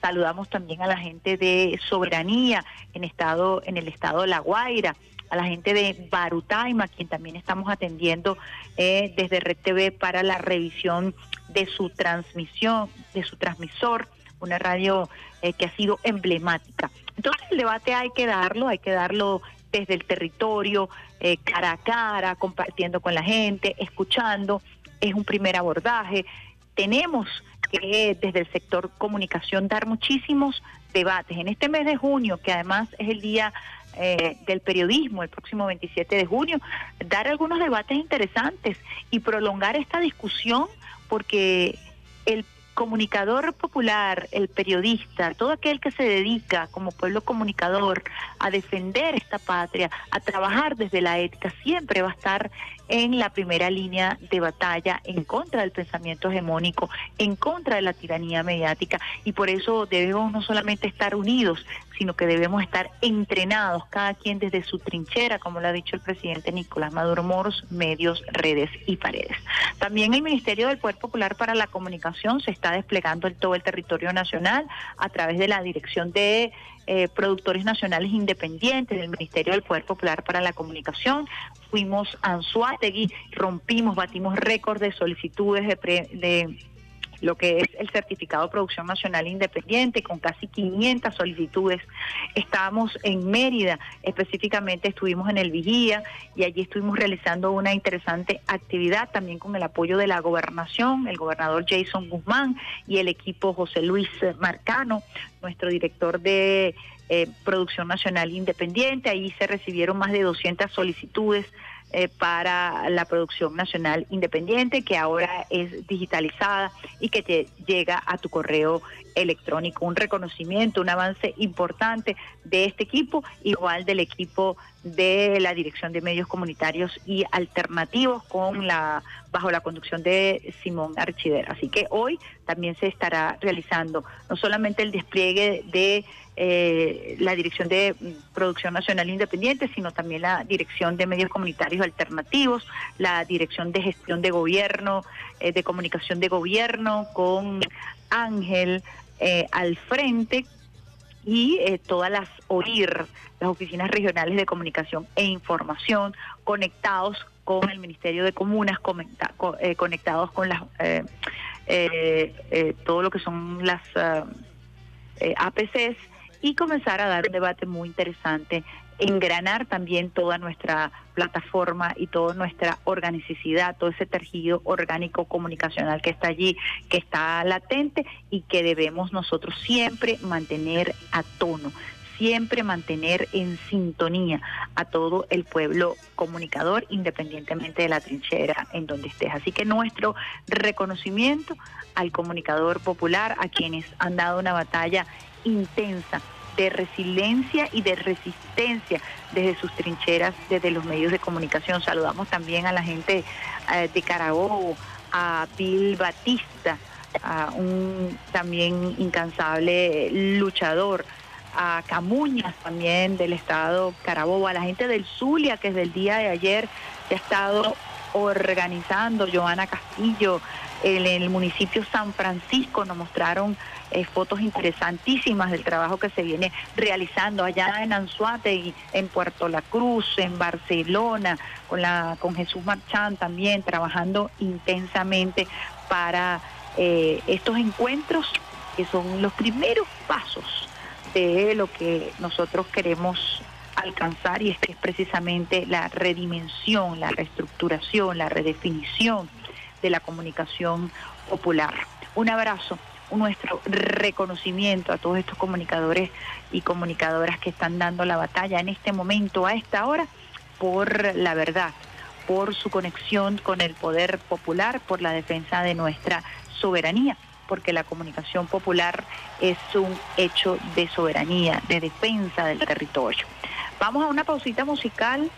Saludamos también a la gente de Soberanía en estado en el estado La Guaira, a la gente de Barutaima, quien también estamos atendiendo eh, desde Red TV para la revisión de su transmisión, de su transmisor, una radio eh, que ha sido emblemática. Entonces el debate hay que darlo, hay que darlo desde el territorio, eh, cara a cara, compartiendo con la gente, escuchando. Es un primer abordaje. Tenemos que desde el sector comunicación dar muchísimos debates. En este mes de junio, que además es el día eh, del periodismo, el próximo 27 de junio, dar algunos debates interesantes y prolongar esta discusión porque el comunicador popular, el periodista, todo aquel que se dedica como pueblo comunicador a defender esta patria, a trabajar desde la ética, siempre va a estar en la primera línea de batalla en contra del pensamiento hegemónico, en contra de la tiranía mediática y por eso debemos no solamente estar unidos, sino que debemos estar entrenados, cada quien desde su trinchera, como lo ha dicho el presidente Nicolás Maduro Moros, medios, redes y paredes. También el Ministerio del Poder Popular para la Comunicación se está desplegando en todo el territorio nacional a través de la Dirección de eh, productores nacionales independientes del Ministerio del Poder Popular para la Comunicación. Fuimos a Anzuategui, rompimos, batimos récord de solicitudes de, de lo que es el certificado de producción nacional independiente, con casi 500 solicitudes. Estábamos en Mérida, específicamente estuvimos en el Vigía y allí estuvimos realizando una interesante actividad también con el apoyo de la gobernación, el gobernador Jason Guzmán y el equipo José Luis Marcano, nuestro director de eh, Producción Nacional Independiente. Allí se recibieron más de 200 solicitudes eh, para la producción nacional independiente que ahora es digitalizada y que te llega a tu correo electrónico. Un reconocimiento, un avance importante de este equipo, igual del equipo de la Dirección de Medios Comunitarios y Alternativos con la bajo la conducción de Simón Archiver. Así que hoy también se estará realizando no solamente el despliegue de eh, la Dirección de Producción Nacional Independiente, sino también la Dirección de Medios Comunitarios Alternativos, la Dirección de Gestión de Gobierno, eh, de Comunicación de Gobierno con Ángel, eh, al frente y eh, todas las OIR, las oficinas regionales de comunicación e información, conectados con el Ministerio de Comunas, eh, conectados con las todo lo que son las APCs y comenzar a dar un debate muy interesante engranar también toda nuestra plataforma y toda nuestra organicidad, todo ese tejido orgánico comunicacional que está allí, que está latente y que debemos nosotros siempre mantener a tono siempre mantener en sintonía a todo el pueblo comunicador, independientemente de la trinchera en donde estés. Así que nuestro reconocimiento al comunicador popular, a quienes han dado una batalla intensa de resiliencia y de resistencia desde sus trincheras, desde los medios de comunicación. Saludamos también a la gente eh, de Carabobo, a Bill Batista, a un también incansable luchador, a Camuñas también del estado Carabobo, a la gente del Zulia que desde el día de ayer se ha estado organizando, Joana Castillo, en el municipio San Francisco nos mostraron eh, fotos interesantísimas del trabajo que se viene realizando allá en Anzuategui, en Puerto La Cruz, en Barcelona, con, la, con Jesús Marchán también, trabajando intensamente para eh, estos encuentros que son los primeros pasos de lo que nosotros queremos alcanzar y es que es precisamente la redimensión, la reestructuración, la redefinición de la comunicación popular. Un abrazo nuestro reconocimiento a todos estos comunicadores y comunicadoras que están dando la batalla en este momento, a esta hora, por la verdad, por su conexión con el poder popular, por la defensa de nuestra soberanía, porque la comunicación popular es un hecho de soberanía, de defensa del territorio. Vamos a una pausita musical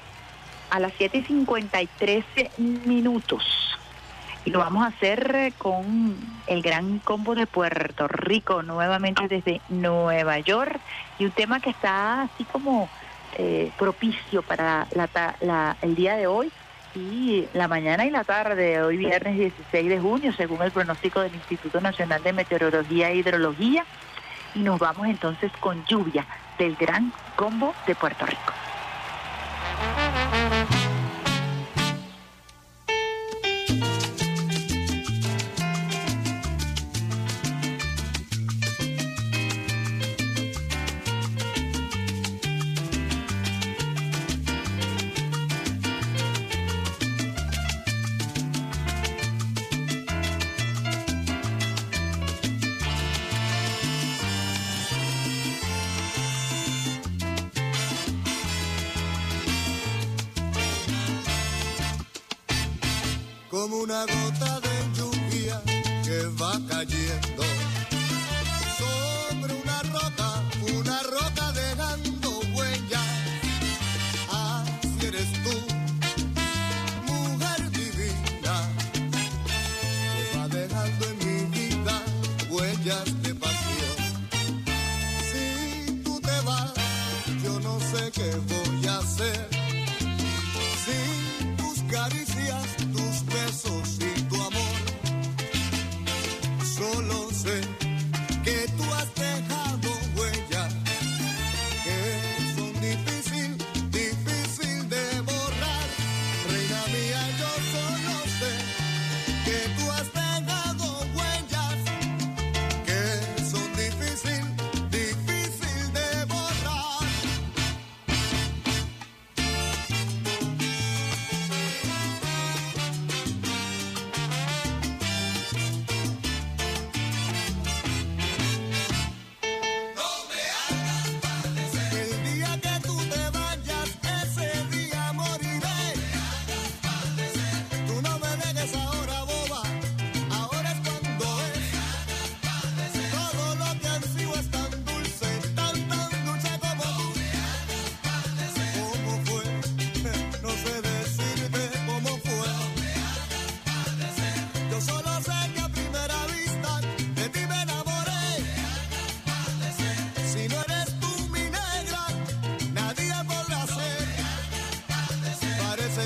a las 7 y 53 minutos. Y lo vamos a hacer eh, con el gran combo de Puerto Rico, nuevamente desde Nueva York, y un tema que está así como eh, propicio para el día de hoy y la mañana y la tarde, hoy viernes 16 de junio, según el pronóstico del Instituto Nacional de Meteorología e Hidrología. Y nos vamos entonces con lluvia del gran combo de Puerto Rico.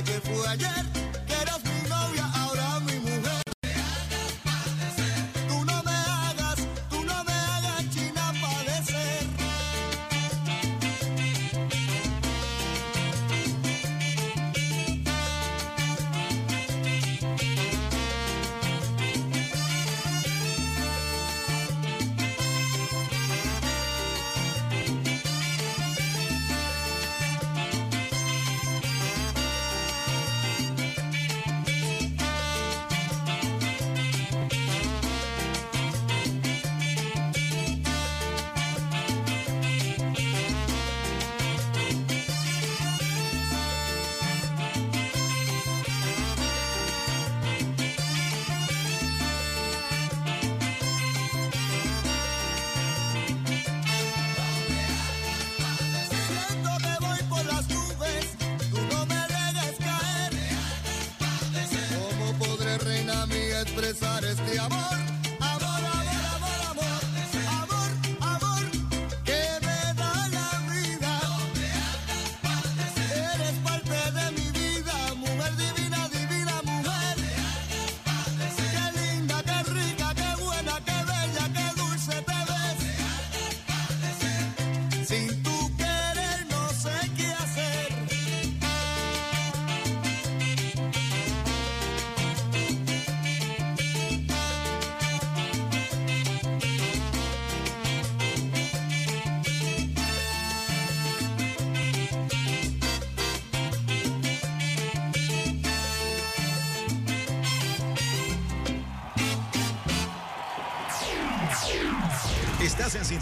que fue ayer.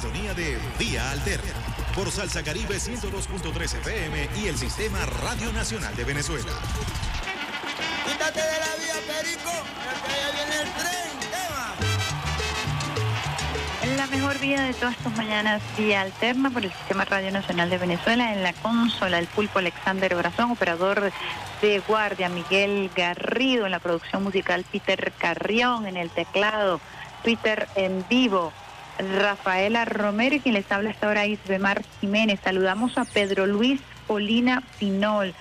Sintonía de Vía Alterna por Salsa Caribe 102.3 FM y el Sistema Radio Nacional de Venezuela. Quítate de la vía, Perico, que allá viene el tren. Tema. La mejor vía de todas tus mañanas, vía alterna por el Sistema Radio Nacional de Venezuela. En la consola, el pulpo Alexander Brazón, operador de guardia Miguel Garrido, en la producción musical Peter Carrión, en el teclado Twitter en vivo. Rafaela Romero y quien les habla hasta ahora Isbemar Jiménez. Saludamos a Pedro Luis Polina Pinol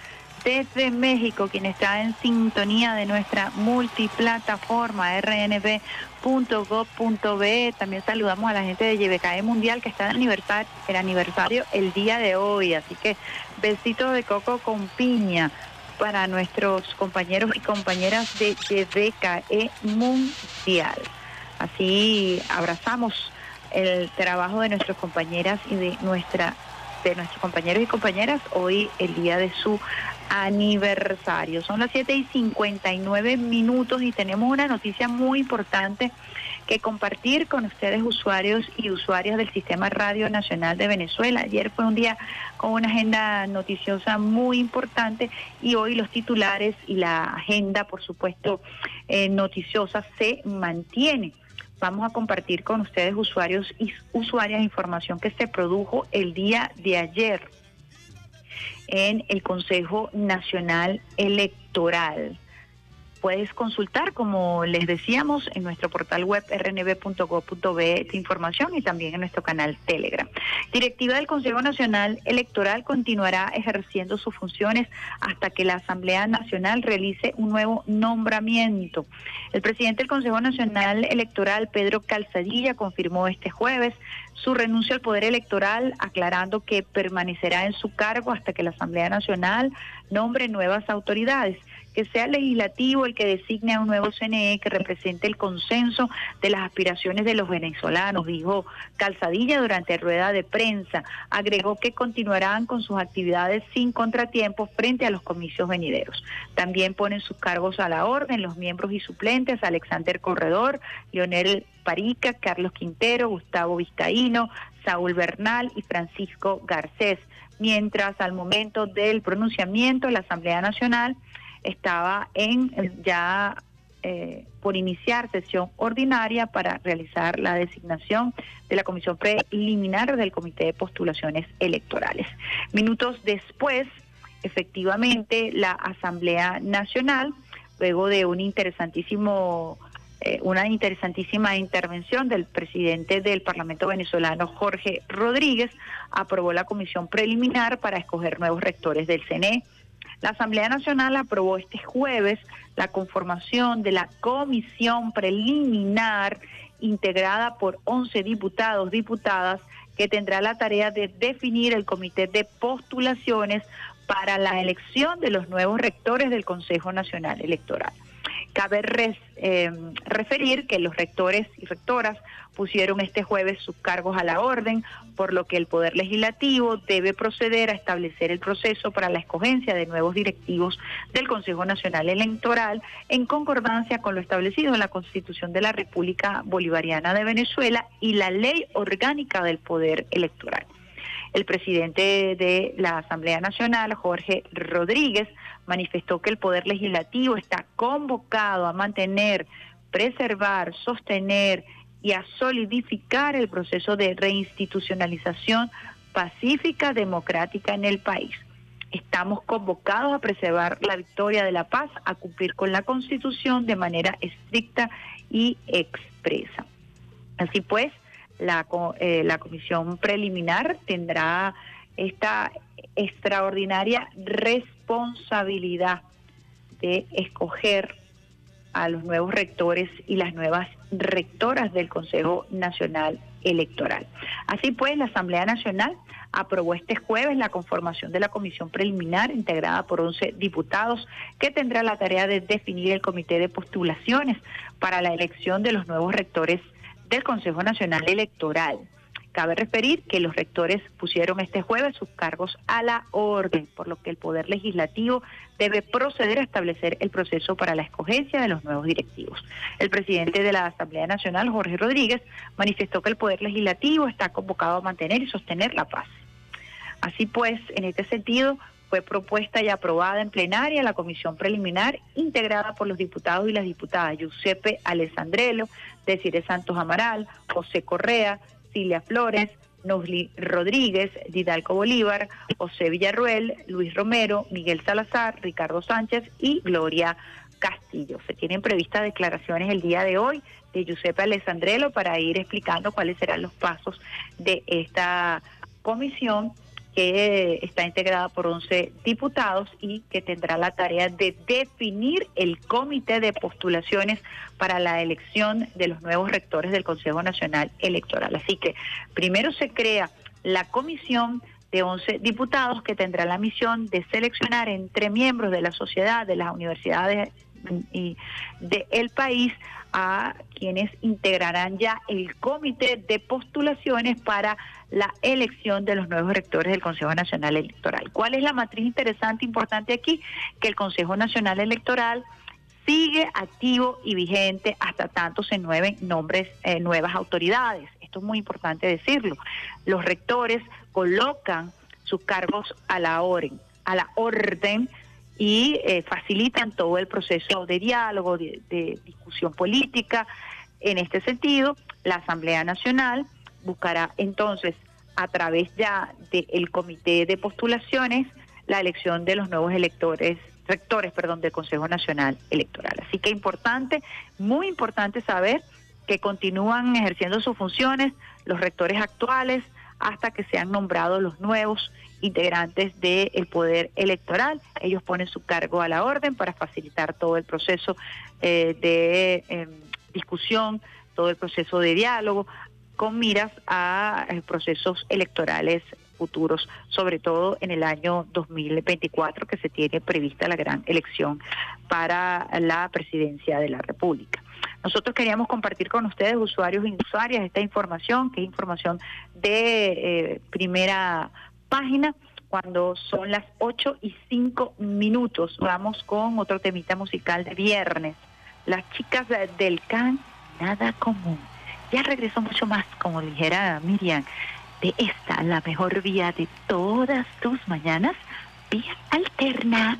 desde México, quien está en sintonía de nuestra multiplataforma rnb.gov.be. También saludamos a la gente de YBKE Mundial que está en aniversario, el aniversario el día de hoy. Así que besitos de coco con piña para nuestros compañeros y compañeras de YBKE Mundial. Así abrazamos el trabajo de nuestras compañeras y de nuestra de nuestros compañeros y compañeras hoy el día de su aniversario. Son las 7 y 59 minutos y tenemos una noticia muy importante que compartir con ustedes usuarios y usuarias del Sistema Radio Nacional de Venezuela. Ayer fue un día con una agenda noticiosa muy importante y hoy los titulares y la agenda, por supuesto, eh, noticiosa se mantiene vamos a compartir con ustedes, usuarios y usuarias, información que se produjo el día de ayer en el Consejo Nacional Electoral. Puedes consultar, como les decíamos, en nuestro portal web rnb.gov.be esta información y también en nuestro canal Telegram. Directiva del Consejo Nacional Electoral continuará ejerciendo sus funciones hasta que la Asamblea Nacional realice un nuevo nombramiento. El presidente del Consejo Nacional Electoral, Pedro Calzadilla, confirmó este jueves su renuncia al poder electoral, aclarando que permanecerá en su cargo hasta que la Asamblea Nacional nombre nuevas autoridades que sea el legislativo el que designe a un nuevo CNE que represente el consenso de las aspiraciones de los venezolanos, dijo Calzadilla durante rueda de prensa. Agregó que continuarán con sus actividades sin contratiempos frente a los comicios venideros. También ponen sus cargos a la orden los miembros y suplentes Alexander Corredor, Leonel Parica, Carlos Quintero, Gustavo Vizcaíno, Saúl Bernal y Francisco Garcés. Mientras al momento del pronunciamiento, la Asamblea Nacional estaba en ya eh, por iniciar sesión ordinaria para realizar la designación de la comisión preliminar del Comité de Postulaciones Electorales. Minutos después, efectivamente, la Asamblea Nacional, luego de un interesantísimo eh, una interesantísima intervención del presidente del Parlamento venezolano, Jorge Rodríguez, aprobó la comisión preliminar para escoger nuevos rectores del CNE. La Asamblea Nacional aprobó este jueves la conformación de la comisión preliminar integrada por 11 diputados, diputadas, que tendrá la tarea de definir el comité de postulaciones para la elección de los nuevos rectores del Consejo Nacional Electoral. Cabe eh, referir que los rectores y rectoras pusieron este jueves sus cargos a la orden, por lo que el Poder Legislativo debe proceder a establecer el proceso para la escogencia de nuevos directivos del Consejo Nacional Electoral en concordancia con lo establecido en la Constitución de la República Bolivariana de Venezuela y la Ley Orgánica del Poder Electoral. El presidente de la Asamblea Nacional, Jorge Rodríguez, manifestó que el Poder Legislativo está convocado a mantener, preservar, sostener y a solidificar el proceso de reinstitucionalización pacífica democrática en el país. estamos convocados a preservar la victoria de la paz, a cumplir con la Constitución de manera estricta y expresa. Así pues, la, eh, la comisión preliminar tendrá esta extraordinaria responsabilidad de escoger a los nuevos rectores y las nuevas rectoras del Consejo Nacional Electoral. Así pues, la Asamblea Nacional aprobó este jueves la conformación de la comisión preliminar integrada por 11 diputados que tendrá la tarea de definir el comité de postulaciones para la elección de los nuevos rectores del Consejo Nacional Electoral. Cabe referir que los rectores pusieron este jueves sus cargos a la orden, por lo que el Poder Legislativo debe proceder a establecer el proceso para la escogencia de los nuevos directivos. El presidente de la Asamblea Nacional, Jorge Rodríguez, manifestó que el Poder Legislativo está convocado a mantener y sostener la paz. Así pues, en este sentido, fue propuesta y aprobada en plenaria la comisión preliminar integrada por los diputados y las diputadas Giuseppe Alessandrello, Desiree Santos Amaral, José Correa, Cilia Flores, Nusli Rodríguez, Didalco Bolívar, José Villarruel, Luis Romero, Miguel Salazar, Ricardo Sánchez y Gloria Castillo. Se tienen previstas declaraciones el día de hoy de Giuseppe Alessandrello para ir explicando cuáles serán los pasos de esta comisión que está integrada por 11 diputados y que tendrá la tarea de definir el comité de postulaciones para la elección de los nuevos rectores del Consejo Nacional Electoral. Así que primero se crea la comisión de 11 diputados que tendrá la misión de seleccionar entre miembros de la sociedad, de las universidades y del país a quienes integrarán ya el comité de postulaciones para la elección de los nuevos rectores del Consejo Nacional Electoral. ¿Cuál es la matriz interesante, importante aquí? Que el Consejo Nacional Electoral sigue activo y vigente hasta tanto se nueven nombres, eh, nuevas autoridades. Esto es muy importante decirlo. Los rectores colocan sus cargos a la orden, a la orden y eh, facilitan todo el proceso de diálogo, de, discusión política. En este sentido, la Asamblea Nacional buscará entonces, a través ya del comité de postulaciones, la elección de los nuevos electores rectores, perdón, del Consejo Nacional Electoral. Así que importante, muy importante saber que continúan ejerciendo sus funciones los rectores actuales hasta que sean nombrados los nuevos integrantes del poder electoral. Ellos ponen su cargo a la orden para facilitar todo el proceso eh, de em, discusión, todo el proceso de diálogo, con miras a eh, procesos electorales futuros, sobre todo en el año 2024 que se tiene prevista la gran elección para la presidencia de la República. Nosotros queríamos compartir con ustedes, usuarios y usuarias, esta información, que es información de eh, primera página cuando son las 8 y 5 minutos. Vamos con otro temita musical de viernes. Las chicas del CAN, nada común. Ya regresó mucho más, como dijera Miriam, de esta, la mejor vía de todas tus mañanas, vía alterna.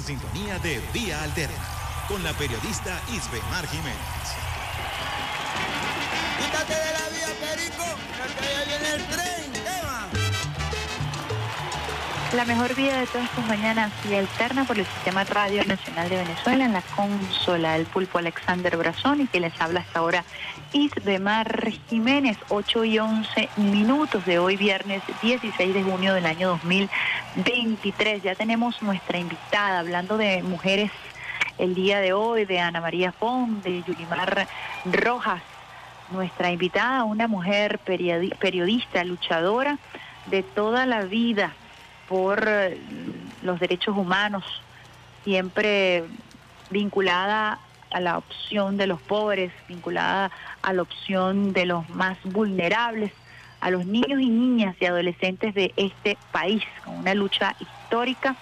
En sintonía de Vía Alterna con la periodista Isbemar Jiménez. Quítate de la vía, Perico, porque ahí viene el tren. Tema. La mejor vida de todas tus mañanas y alterna por el Sistema Radio Nacional de Venezuela en la consola del pulpo Alexander Brazón y que les habla hasta ahora Isbemar Jiménez, 8 y 11 minutos de hoy viernes 16 de junio del año 2023. Ya tenemos nuestra invitada hablando de mujeres el día de hoy, de Ana María Font, de Yulimar Rojas, nuestra invitada, una mujer periodi- periodista, luchadora de toda la vida por eh, los derechos humanos, siempre vinculada a la opción de los pobres, vinculada a la opción de los más vulnerables, a los niños y niñas y adolescentes de este país, con una lucha histórica.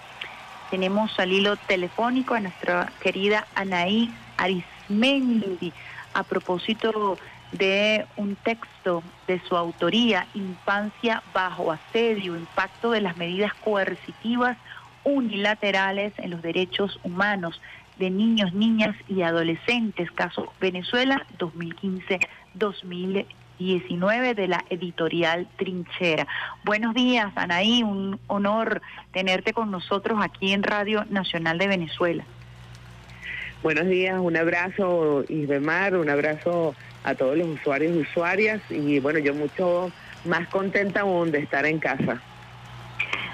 Tenemos al hilo telefónico a nuestra querida Anaí Arismendi a propósito de un texto de su autoría, Infancia bajo asedio, impacto de las medidas coercitivas unilaterales en los derechos humanos de niños, niñas y adolescentes, caso Venezuela 2015-2019 de la editorial Trinchera. Buenos días, Anaí, un honor tenerte con nosotros aquí en Radio Nacional de Venezuela. Buenos días, un abrazo Isbemar, un abrazo a todos los usuarios y usuarias y bueno, yo mucho más contenta aún de estar en casa.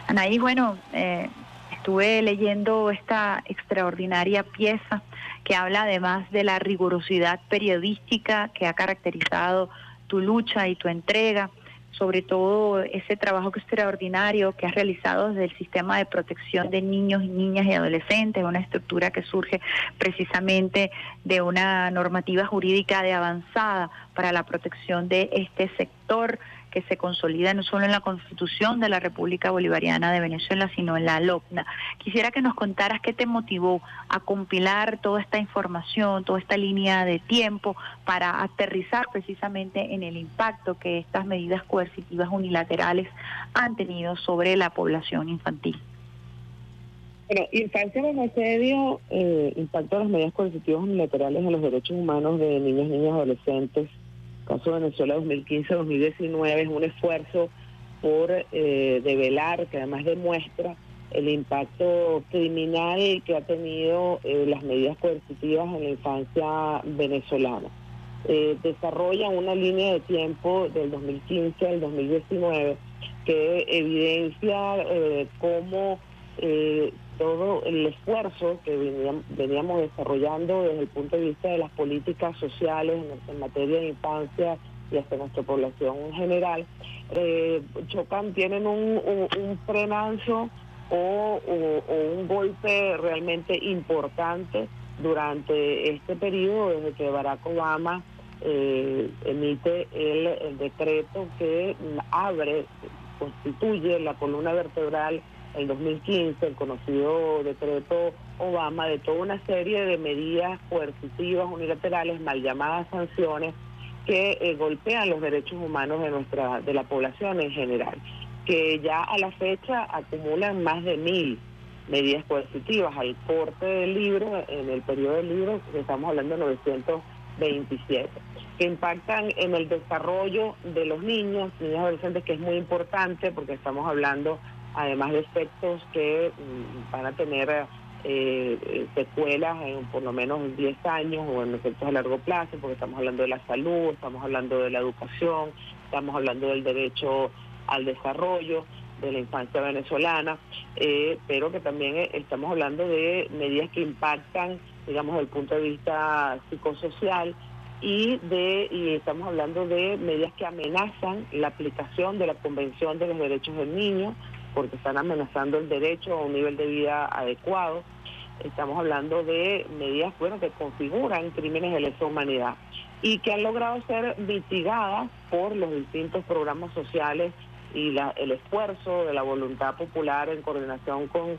Anaí, bueno, eh, estuve leyendo esta extraordinaria pieza que habla además de la rigurosidad periodística que ha caracterizado tu lucha y tu entrega, sobre todo ese trabajo extraordinario que has realizado desde el sistema de protección de niños y niñas y adolescentes, una estructura que surge precisamente de una normativa jurídica de avanzada para la protección de este sector que se consolida no solo en la Constitución de la República Bolivariana de Venezuela, sino en la LOPNA. Quisiera que nos contaras qué te motivó a compilar toda esta información, toda esta línea de tiempo para aterrizar precisamente en el impacto que estas medidas coercitivas unilaterales han tenido sobre la población infantil. Bueno, infancia bajo asedio, eh, impacto de las medidas coercitivas unilaterales en los derechos humanos de niños, niñas adolescentes, caso Venezuela 2015-2019, es un esfuerzo por eh, develar, que además demuestra el impacto criminal que ha tenido eh, las medidas coercitivas en la infancia venezolana. Eh, desarrolla una línea de tiempo del 2015 al 2019 que evidencia eh, cómo eh, todo el esfuerzo que veníamos, desarrollando desde el punto de vista de las políticas sociales en, materia de infancia y hasta nuestra población en general, eh, chocan, tienen un, un, un frenazo o un golpe realmente importante durante este periodo, desde que Barack Obama eh, emite el, el decreto que abre, constituye la columna vertebral el 2015, el conocido decreto Obama, de toda una serie de medidas coercitivas unilaterales, mal llamadas sanciones, que eh, golpean los derechos humanos de nuestra de la población en general, que ya a la fecha acumulan más de mil medidas coercitivas. Al corte del libro, en el periodo del libro, estamos hablando de 927, que impactan en el desarrollo de los niños, y adolescentes, que es muy importante porque estamos hablando además de efectos que mm, van a tener eh, eh, secuelas en por lo menos 10 años o en efectos a largo plazo, porque estamos hablando de la salud, estamos hablando de la educación, estamos hablando del derecho al desarrollo de la infancia venezolana, eh, pero que también eh, estamos hablando de medidas que impactan, digamos, desde el punto de vista psicosocial y de y estamos hablando de medidas que amenazan la aplicación de la Convención de los Derechos del Niño, porque están amenazando el derecho a un nivel de vida adecuado. Estamos hablando de medidas bueno, que configuran crímenes de lesa humanidad y que han logrado ser mitigadas por los distintos programas sociales y la- el esfuerzo de la voluntad popular en coordinación con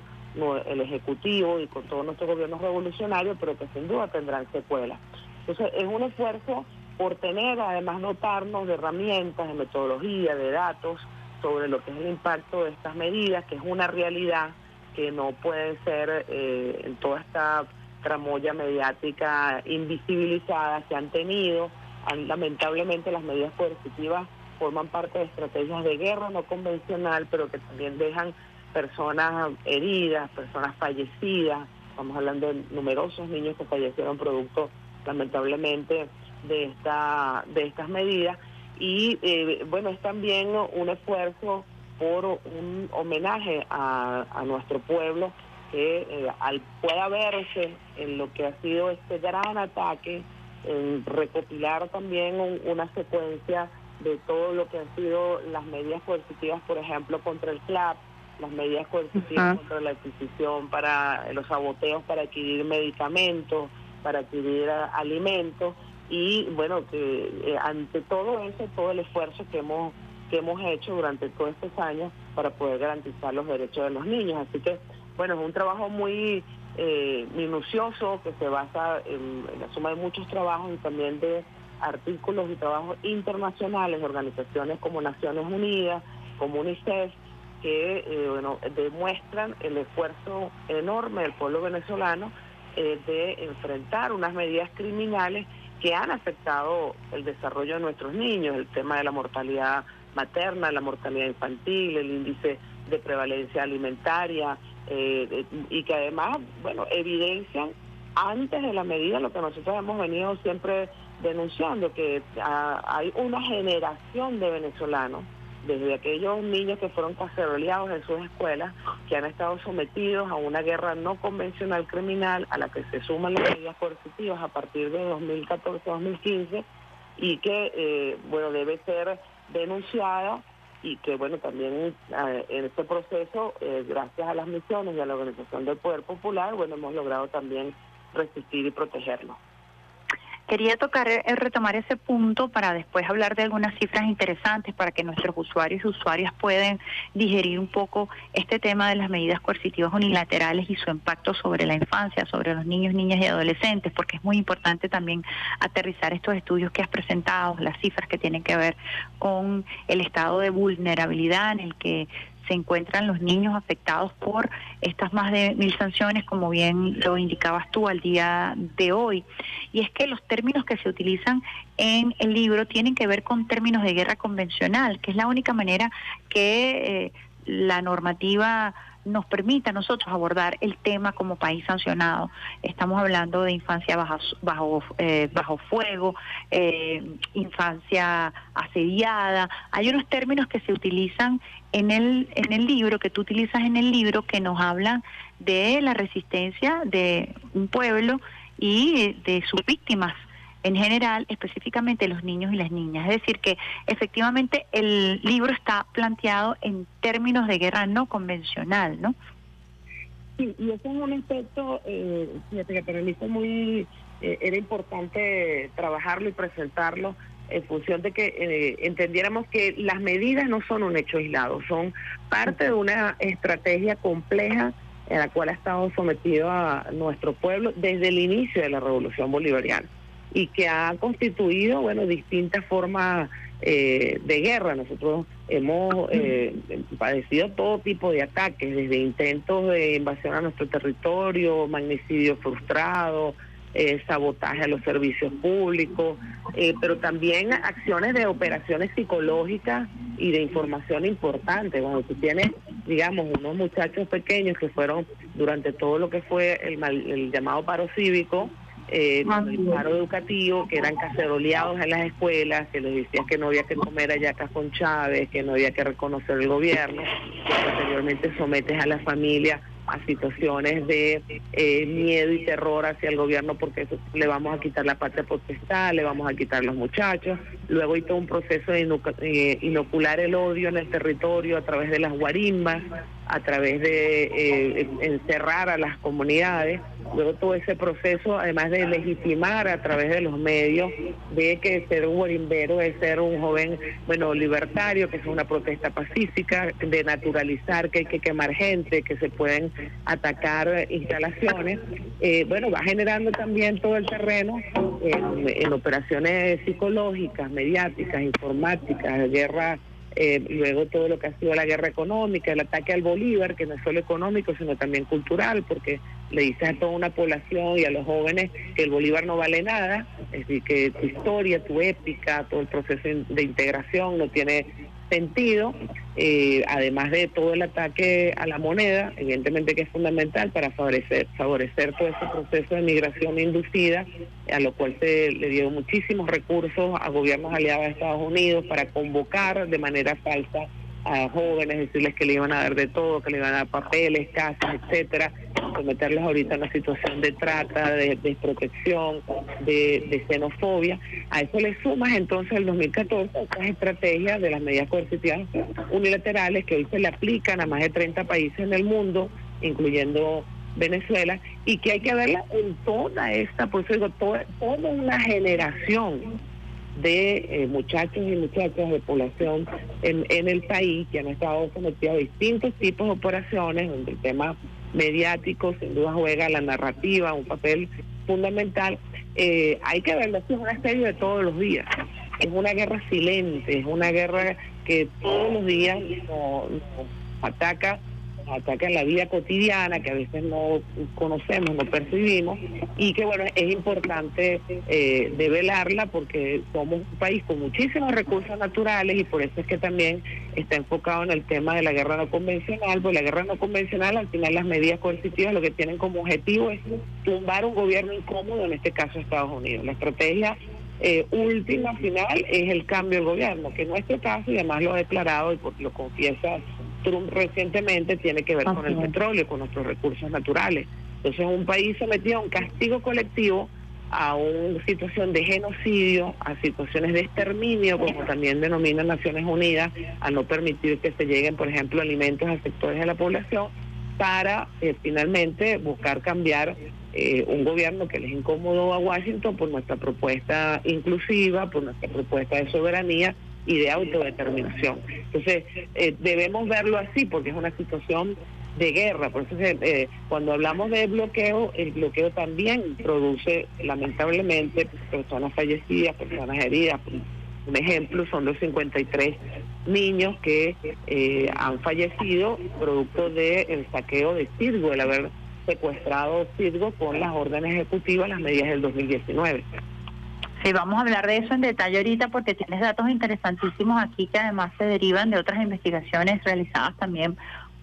el Ejecutivo y con todo nuestro gobierno revolucionario, pero que sin duda tendrán secuelas. Entonces, es un esfuerzo por tener, además, dotarnos de herramientas, de metodología, de datos sobre lo que es el impacto de estas medidas, que es una realidad que no pueden ser eh, en toda esta tramoya mediática invisibilizada que han tenido. Lamentablemente las medidas coercitivas forman parte de estrategias de guerra no convencional, pero que también dejan personas heridas, personas fallecidas. Estamos hablando de numerosos niños que fallecieron producto, lamentablemente, de esta de estas medidas. Y eh, bueno, es también un esfuerzo por un homenaje a, a nuestro pueblo que eh, al pueda verse en lo que ha sido este gran ataque, en recopilar también un- una secuencia de todo lo que han sido las medidas coercitivas, por ejemplo, contra el CLAP, las medidas coercitivas contra la adquisición para los saboteos para adquirir medicamentos, para adquirir a- alimentos y bueno, que eh, ante todo eso, todo el esfuerzo que hemos que hemos hecho durante todos estos años para poder garantizar los derechos de los niños. Así que, bueno, es un trabajo muy eh, minucioso que se basa en, la suma de muchos trabajos y también de artículos y trabajos internacionales organizaciones como Naciones Unidas, como UNICEF, que eh, bueno, demuestran el esfuerzo enorme del pueblo venezolano eh, de enfrentar unas medidas criminales que han afectado el desarrollo de nuestros niños, el tema de la mortalidad materna, la mortalidad infantil, el índice de prevalencia alimentaria, eh, de- y que además, bueno, evidencian antes de la medida lo que nosotros hemos venido siempre denunciando, que hay una generación de venezolanos, desde aquellos niños que fueron caceroleados en sus escuelas, que han estado sometidos a una guerra no convencional criminal, a la que se suman las medidas coercitivas a partir de 2014-2015, y que, eh, bueno, debe ser denunciada y que, bueno, también eh, en este proceso, eh, gracias a las misiones y a la Organización del Poder Popular, bueno, hemos logrado también resistir y protegerlo. Quería tocar, eh, retomar ese punto para después hablar de algunas cifras interesantes para que nuestros usuarios y usuarias puedan digerir un poco este tema de las medidas coercitivas unilaterales y su impacto sobre la infancia, sobre los niños, niñas y adolescentes, porque es muy importante también aterrizar estos estudios que has presentado, las cifras que tienen que ver con el estado de vulnerabilidad en el que se encuentran los niños afectados por estas más de mil sanciones, como bien lo indicabas tú al día de hoy. Y es que los términos que se utilizan en el libro tienen que ver con términos de guerra convencional, que es la única manera que eh, la normativa nos permita a nosotros abordar el tema como país sancionado. Estamos hablando de infancia bajo, bajo, eh, bajo fuego, eh, infancia asediada. Hay unos términos que se utilizan en el, en el libro, que tú utilizas en el libro, que nos hablan de la resistencia de un pueblo y de sus víctimas en general, específicamente los niños y las niñas. Es decir, que efectivamente el libro está planteado en términos de guerra no convencional, ¿no? Sí, y ese es un aspecto, eh, que para mí fue muy, eh, era importante trabajarlo y presentarlo en función de que eh, entendiéramos que las medidas no son un hecho aislado, son parte de una estrategia compleja en la cual ha estado sometido a nuestro pueblo desde el inicio de la revolución bolivariana y que ha constituido, bueno, distintas formas eh, de guerra. Nosotros hemos eh, padecido todo tipo de ataques, desde intentos de invasión a nuestro territorio, magnicidio frustrado, eh, sabotaje a los servicios públicos, eh, pero también acciones de operaciones psicológicas y de información importante. Cuando tú tienes, digamos, unos muchachos pequeños que fueron durante todo lo que fue el, mal- el llamado paro cívico, eh, el paro educativo, que eran caceroleados en las escuelas, que les decían que no había que comer hallacas con Chávez, que no había que reconocer el gobierno, que posteriormente sometes a la familia a situaciones de eh, miedo y terror hacia el gobierno porque eso, le vamos a quitar la patria potestad, le vamos a quitar los muchachos. Luego hay todo un proceso de eh, inocular el odio en el territorio a través de las guarimbas, a través de eh, encerrar a las comunidades. Luego todo ese proceso, además de legitimar a través de los medios, de que ser un guarimbero es ser un joven, bueno, libertario, que es una protesta pacífica, de naturalizar que hay que quemar gente, que se pueden atacar instalaciones. Eh, bueno, va generando también todo el terreno en, en operaciones psicológicas, mediáticas, informáticas, guerra eh, luego todo lo que ha sido la guerra económica, el ataque al Bolívar, que no es solo económico, sino también cultural, porque le dices a toda una población y a los jóvenes que el Bolívar no vale nada, es decir, que tu historia, tu épica, todo el proceso de integración no tiene sentido, eh, además de todo el ataque a la moneda, evidentemente que es fundamental para favorecer, favorecer todo ese proceso de migración inducida, a lo cual se le dio muchísimos recursos a gobiernos aliados de Estados Unidos para convocar de manera falsa a jóvenes, decirles que le iban a dar de todo, que le iban a dar papeles, casas, etcétera, someterlos ahorita a una situación de trata, de desprotección, de, xenofobia. A eso le sumas entonces el 2014 estas estrategias de las medidas coercitivas unilaterales que hoy se le aplican a más de 30 países en el mundo, incluyendo Venezuela, y que hay que verla en toda esta, por eso digo, toda, toda una generación de eh, muchachos y muchachas de población en, en el país que han estado sometidos a distintos tipos de operaciones, donde el tema mediático sin duda juega la narrativa un papel fundamental. Eh, hay que verlo, es una serie de todos los días. Es una guerra silente, es una guerra que todos los días nos ataca atacan la vida cotidiana que a veces no conocemos, no percibimos y que bueno, es importante eh, develarla porque somos un país con muchísimos recursos naturales y por eso es que también está enfocado en el tema de la guerra no convencional, porque la guerra no convencional al final las medidas coercitivas lo que tienen como objetivo es tumbar un gobierno incómodo, en este caso Estados Unidos. La estrategia eh, última final es el cambio del gobierno, que en nuestro caso, y además lo ha declarado y lo confiesa Trump recientemente, tiene que ver con el petróleo, con nuestros recursos naturales. Entonces, un país sometido a un castigo colectivo, a una situación de genocidio, a situaciones de exterminio, como también denominan Naciones Unidas, a no permitir que se lleguen, por ejemplo, alimentos a sectores de la población, para eh, finalmente buscar cambiar eh, un gobierno que les incómodo a Washington por nuestra propuesta inclusiva, por nuestra propuesta de soberanía y de autodeterminación. Entonces, eh, debemos verlo así porque es una situación de guerra. Por eso eh, cuando hablamos de bloqueo, el bloqueo también produce lamentablemente personas fallecidas, personas heridas. Un ejemplo son los 53 niños que eh, han fallecido producto del saqueo de Sirgo, el haber secuestrado Sirgo con las órdenes ejecutivas, las medidas del 2019. Sí, vamos a hablar de eso en detalle ahorita porque tienes datos interesantísimos aquí que además se derivan de otras investigaciones realizadas también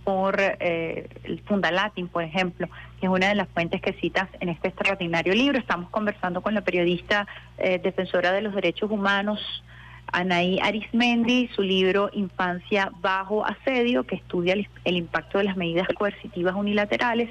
por eh, el Fundalatin, por ejemplo, que es una de las fuentes que citas en este extraordinario libro. Estamos conversando con la periodista eh, defensora de los derechos humanos, Anaí Arismendi, su libro Infancia bajo asedio, que estudia el impacto de las medidas coercitivas unilaterales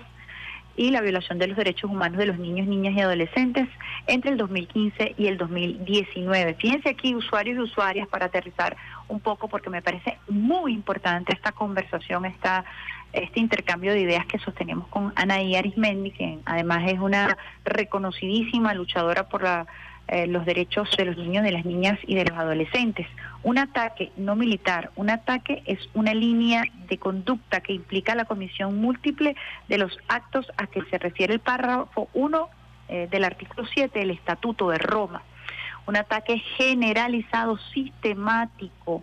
y la violación de los derechos humanos de los niños, niñas y adolescentes entre el 2015 y el 2019. Fíjense aquí, usuarios y usuarias, para aterrizar un poco, porque me parece muy importante esta conversación, esta, este intercambio de ideas que sostenemos con Anaí Arismendi, que además es una reconocidísima luchadora por la eh, los derechos de los niños, de las niñas y de los adolescentes. Un ataque no militar, un ataque es una línea de conducta que implica la comisión múltiple de los actos a que se refiere el párrafo 1 eh, del artículo 7 del Estatuto de Roma. Un ataque generalizado, sistemático,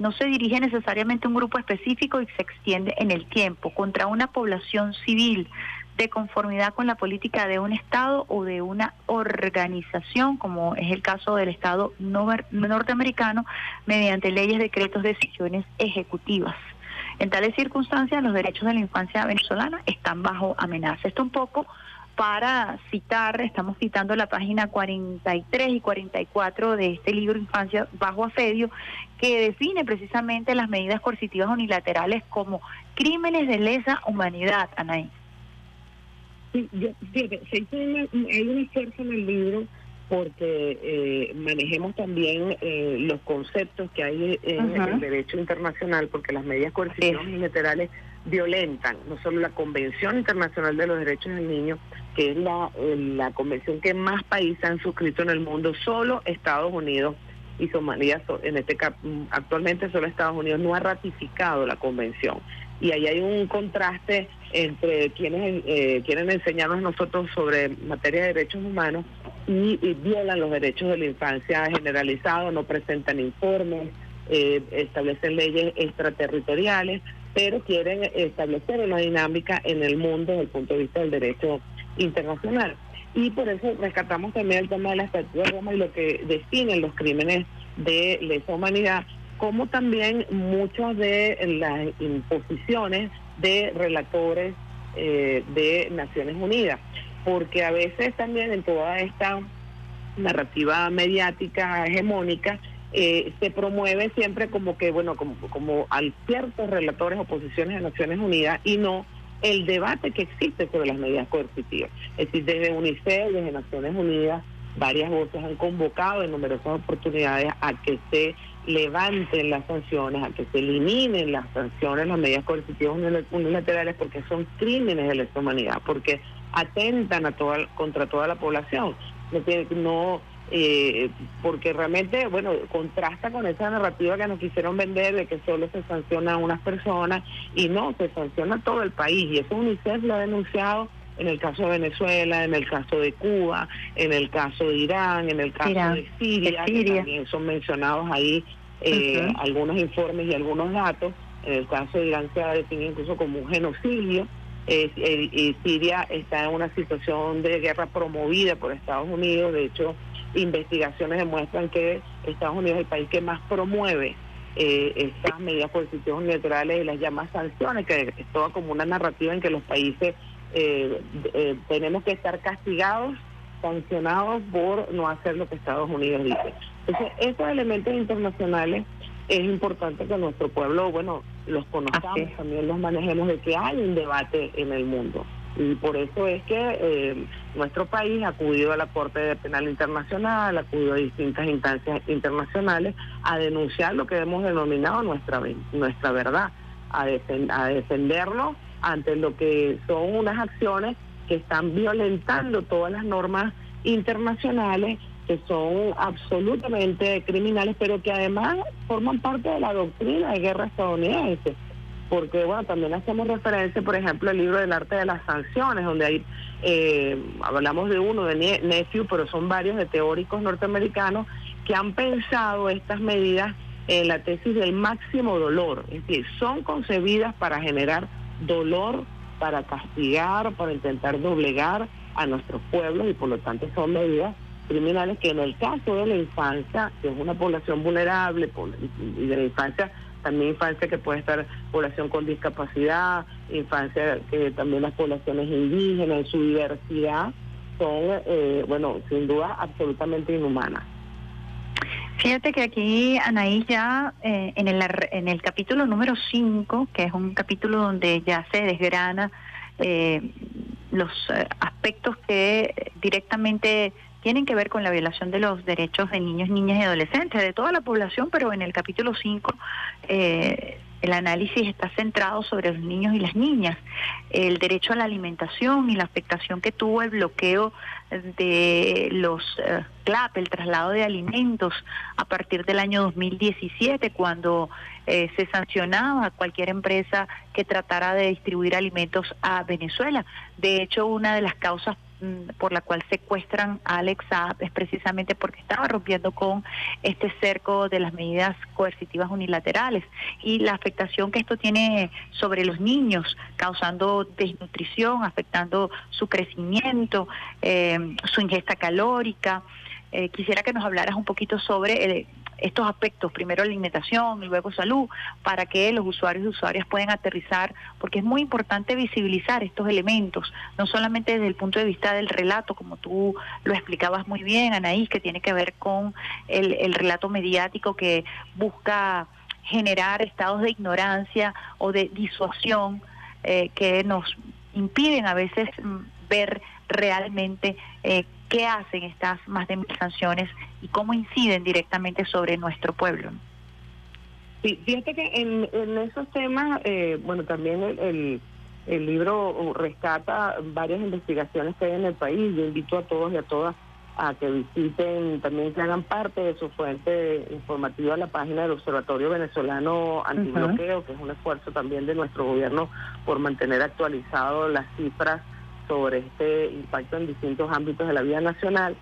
no se dirige necesariamente a un grupo específico y se extiende en el tiempo contra una población civil de conformidad con la política de un Estado o de una organización, como es el caso del Estado norteamericano, mediante leyes, decretos, decisiones ejecutivas. En tales circunstancias, los derechos de la infancia venezolana están bajo amenaza. Esto un poco para citar, estamos citando la página 43 y 44 de este libro Infancia bajo asedio, que define precisamente las medidas coercitivas unilaterales como crímenes de lesa humanidad, Anaí. Sí, yo, se hizo hay un esfuerzo en el libro porque eh, manejemos también eh, los conceptos que hay en el derecho internacional, porque las medidas coercitivas unilaterales violentan no solo la Convención Internacional de los Derechos del Niño, que es la, la convención que más países han suscrito en el mundo, solo Estados Unidos y Somalia, en este actualmente solo Estados Unidos no ha ratificado la convención y ahí hay un contraste entre quienes eh, quieren enseñarnos nosotros sobre materia de derechos humanos y, violan los derechos de la infancia generalizado, no presentan informes, eh, establecen leyes extraterritoriales, pero quieren establecer una dinámica en el mundo desde el punto de vista del derecho internacional. Y por eso rescatamos también el tema de la Estatua de Roma y lo que definen los crímenes de lesa humanidad, como también muchas de las imposiciones de relatores eh, de Naciones Unidas, porque a veces también en toda esta narrativa mediática hegemónica eh, se promueve siempre como que, bueno, como, como hay ciertos relatores o posiciones de Naciones Unidas y no el debate que existe sobre las medidas coercitivas. Es decir, desde UNICEF, desde Naciones Unidas, varias voces han convocado en numerosas oportunidades a que se levanten las sanciones, a que se eliminen las sanciones, las medidas coercitivas unilaterales, porque son crímenes de lesa humanidad, porque atentan a toda, contra toda la población. No, no eh, porque realmente, bueno, contrasta con esa narrativa que nos quisieron vender de que solo se sanciona a unas personas y no, se sanciona a todo el país. Y eso UNICEF lo ha denunciado en el caso de Venezuela, en el caso de Cuba, en el caso de Irán, en el caso de Siria, que también son mencionados ahí eh, algunos informes y algunos datos. En el caso de Irán se ha definido incluso como un genocidio. Eh, Siria está en una situación de guerra promovida por Estados Unidos. De hecho, investigaciones demuestran que Estados Unidos es el país que más promueve eh, estas medidas positivas unilaterales y las llamas sanciones, que es toda como una narrativa en que los países eh, eh, tenemos que estar castigados, sancionados por no hacer lo que Estados Unidos dice. Entonces, esos elementos internacionales es importante que nuestro pueblo, bueno, los conozcamos, también los manejemos de que hay un debate en el mundo. Y por eso es que eh, nuestro país ha acudido a la Corte Penal Internacional, ha acudido a distintas instancias internacionales a denunciar lo que hemos denominado nuestra, nuestra verdad, a, a defenderlo ante lo que son unas acciones que están violentando todas las normas internacionales que son absolutamente criminales, pero que además forman parte de la doctrina de guerra estadounidense. Porque, bueno, también hacemos referencia, por ejemplo, al libro del arte de las sanciones, donde hay, eh, hablamos de uno, de Nephew, pero son varios de teóricos norteamericanos que han pensado estas medidas en la tesis del máximo dolor. Es decir, son concebidas para generar dolor para castigar, para intentar doblegar a nuestros pueblos y por lo tanto son medidas criminales que en el caso de la infancia, que es una población vulnerable, y de la infancia, también infancia que puede estar población con discapacidad, infancia que también las poblaciones indígenas en su diversidad, son, eh, bueno, sin duda absolutamente inhumanas. Fíjate que aquí, Anaís, ya eh, en, el, en el capítulo número 5, que es un capítulo donde ya se desgrana eh, los eh, aspectos que directamente tienen que ver con la violación de los derechos de niños, niñas y adolescentes, de toda la población, pero en el capítulo 5 eh, el análisis está centrado sobre los niños y las niñas, el derecho a la alimentación y la afectación que tuvo el bloqueo de los eh, CLAP, el traslado de alimentos, a partir del año 2017, cuando eh, se sancionaba a cualquier empresa que tratara de distribuir alimentos a Venezuela. De hecho, una de las causas por la cual secuestran a Alex Saab es precisamente porque estaba rompiendo con este cerco de las medidas coercitivas unilaterales y la afectación que esto tiene sobre los niños, causando desnutrición, afectando su crecimiento, eh, su ingesta calórica. Eh, quisiera que nos hablaras un poquito sobre el, estos aspectos, primero alimentación y luego salud, para que los usuarios y usuarias puedan aterrizar, porque es muy importante visibilizar estos elementos, no solamente desde el punto de vista del relato, como tú lo explicabas muy bien, Anaís, que tiene que ver con el, relato mediático que busca generar estados de ignorancia o de disuasión eh, que nos impiden a veces mm, ver realmente eh, qué hacen estas más de mil sanciones y cómo inciden directamente sobre nuestro pueblo. Sí, fíjate que en, en esos temas, eh, bueno, también el, el, libro rescata varias investigaciones que hay en el país. Yo invito a todos y a todas a que visiten, también que hagan parte de su fuente informativa la página del Observatorio Venezolano Antibloqueo, que es un esfuerzo también de nuestro gobierno por mantener actualizado las cifras sobre este impacto en distintos ámbitos de la vida nacional.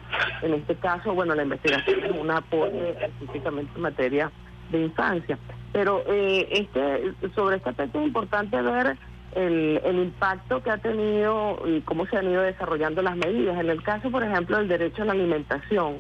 En este caso, bueno, la investigación es un apoyo específicamente en materia de infancia. Pero eh, este sobre este aspecto es importante ver el, el impacto que ha tenido y cómo se han ido desarrollando las medidas. En el caso, por ejemplo, del derecho a la alimentación,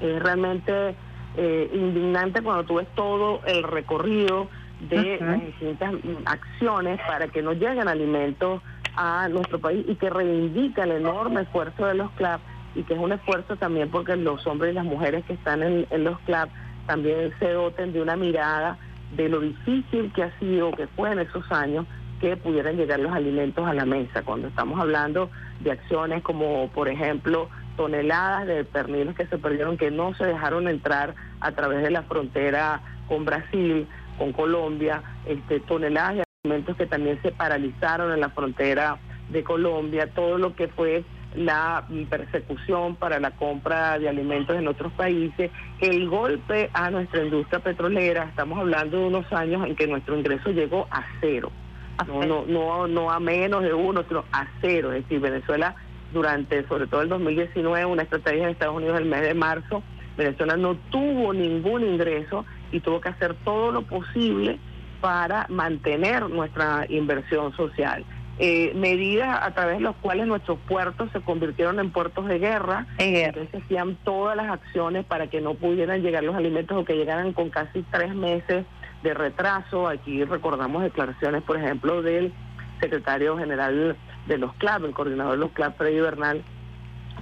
es realmente eh, indignante cuando tú ves todo el recorrido de las distintas acciones para que no lleguen alimentos a nuestro país y que reivindica el enorme esfuerzo de los CLAP y que es un esfuerzo también porque los hombres y las mujeres que están en, los CLAP también se doten de una mirada de lo difícil que ha sido, que fue en esos años, que pudieran llegar los alimentos a la mesa. Cuando estamos hablando de acciones como, por ejemplo, toneladas de perniles que se perdieron, que no se dejaron entrar a través de la frontera con Brasil, con Colombia, este, toneladas alimentos que también se paralizaron en la frontera de Colombia, todo lo que fue la persecución para la compra de alimentos en otros países, el golpe a nuestra industria petrolera, estamos hablando de unos años en que nuestro ingreso llegó a cero, no, no, no, no a menos de uno, sino a cero, es decir, Venezuela durante sobre todo el 2019, una estrategia de Estados Unidos el mes de marzo, Venezuela no tuvo ningún ingreso y tuvo que hacer todo lo posible para mantener nuestra inversión social. Eh, medidas a través de las cuales nuestros puertos se convirtieron en puertos de guerra, entonces hacían todas las acciones para que no pudieran llegar los alimentos o que llegaran con casi tres meses de retraso. Aquí recordamos declaraciones, por ejemplo, del secretario general de los CLAP, el coordinador de los CLAP, Freddy Bernal,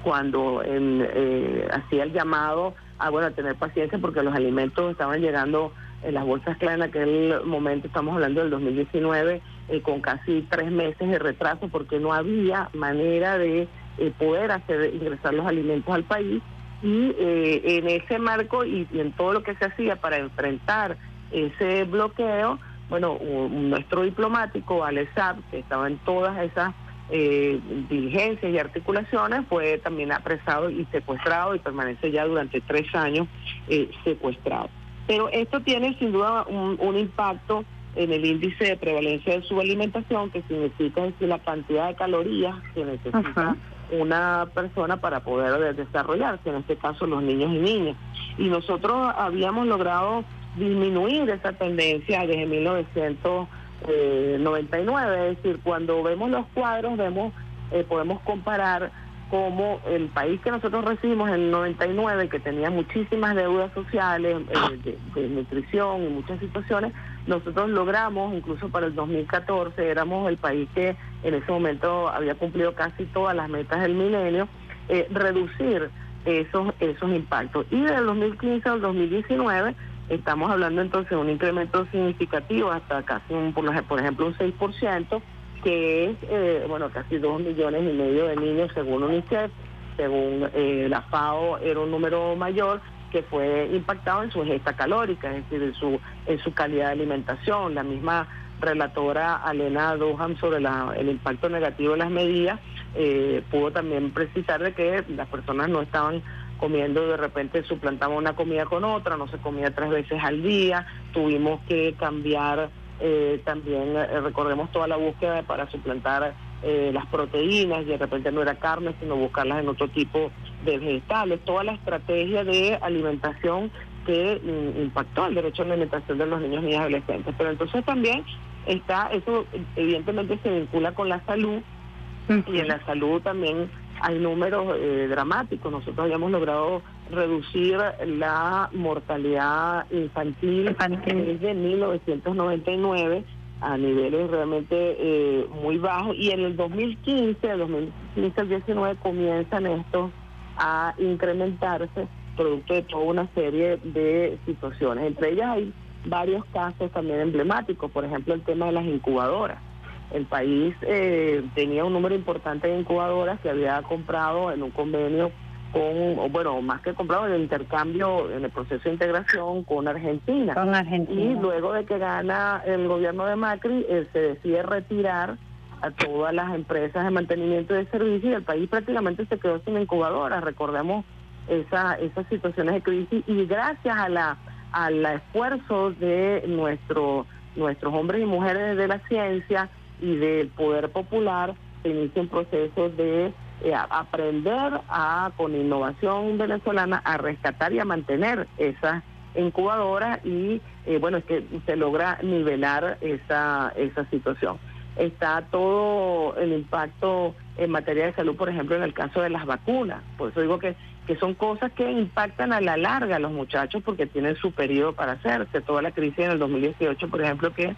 cuando eh, hacía el llamado a bueno a tener paciencia porque los alimentos estaban llegando en las bolsas claras en aquel momento, estamos hablando del 2019, eh, con casi tres meses de retraso porque no había manera de eh, poder hacer ingresar los alimentos al país y en ese marco y, en todo lo que se hacía para enfrentar ese bloqueo, bueno, nuestro diplomático, Alessab, que estaba en todas esas eh, diligencias y articulaciones, fue también apresado y secuestrado y permanece ya durante tres años eh, secuestrado. Pero esto tiene sin duda un, impacto en el índice de prevalencia de subalimentación, que significa decir, la cantidad de calorías que necesita una persona para poder desarrollarse, en este caso los niños y niñas. Y nosotros habíamos logrado disminuir esa tendencia desde 1900 eh, 99, es decir, cuando vemos los cuadros vemos eh, podemos comparar cómo el país que nosotros recibimos en el 99, que tenía muchísimas deudas sociales eh, de, nutrición y muchas situaciones, nosotros logramos, incluso para el 2014, éramos el país que en ese momento había cumplido casi todas las metas del milenio, eh, reducir esos, esos impactos. Y del 2015 al 2019 Estamos hablando entonces de un incremento significativo hasta casi, un, por ejemplo, un 6%, que es, eh, bueno, casi 2 millones y medio de niños según UNICEF, según eh, la FAO era un número mayor que fue impactado en su gesta calórica, es decir, en su, en su calidad de alimentación. La misma relatora Alena Doham sobre la, el impacto negativo de las medidas eh, pudo también precisar de que las personas no estaban comiendo, de repente suplantamos una comida con otra, no se comía tres veces al día, tuvimos que cambiar eh, también, eh, recordemos toda la búsqueda para suplantar eh, las proteínas, y de repente no era carne, sino buscarlas en otro tipo de vegetales, toda la estrategia de alimentación que mm, impactó el derecho a la alimentación de los niños, y adolescentes. Pero entonces también está, eso evidentemente se vincula con la salud, y en la salud también hay números eh, dramáticos. Nosotros habíamos logrado reducir la mortalidad infantil, desde 1999 a niveles realmente eh, muy bajos. Y en el 2015, el 2015 al 19 comienzan estos a incrementarse producto de toda una serie de situaciones. Entre ellas hay varios casos también emblemáticos, por ejemplo el tema de las incubadoras. El país eh, tenía un número importante de incubadoras que había comprado en un convenio con, bueno, más que comprado en el intercambio, en el proceso de integración con Argentina. Con Argentina. Y luego de que gana el gobierno de Macri, eh, se decide retirar a todas las empresas de mantenimiento de servicios y el país prácticamente se quedó sin incubadoras. Recordemos esa, esas situaciones de crisis y gracias a la al esfuerzo de nuestro, nuestros hombres y mujeres de la ciencia, y del poder popular se inicia un proceso de eh, aprender a con innovación venezolana a rescatar y a mantener esas incubadora y eh, bueno, es que se logra nivelar esa, esa situación. Está todo el impacto en materia de salud, por ejemplo, en el caso de las vacunas. Por eso digo que, que son cosas que impactan a la larga a los muchachos porque tienen su periodo para hacerse. Toda la crisis en el 2018, por ejemplo, que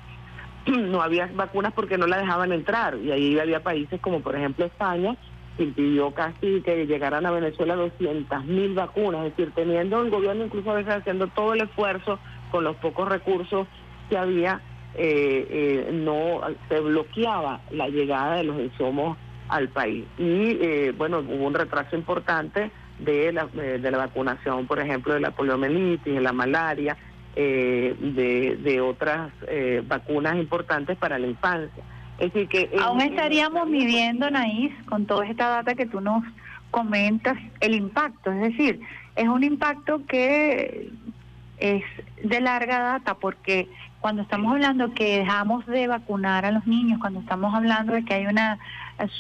no había vacunas porque no la dejaban entrar y ahí había países como por ejemplo España impidió casi que llegaran a Venezuela 200 mil vacunas, es decir, teniendo el gobierno incluso a veces haciendo todo el esfuerzo con los pocos recursos que había, eh, eh, no se bloqueaba la llegada de los insumos al país. Y eh, bueno, hubo un retraso importante de la, de la vacunación, por ejemplo, de la poliomielitis, de la malaria, de, de otras vacunas importantes para la infancia. Es decir, que Aún estaríamos midiendo, Naís, con toda esta data que tú nos comentas, el impacto. Es decir, es un impacto que es de larga data porque cuando estamos hablando que dejamos de vacunar a los niños, cuando estamos hablando de que hay una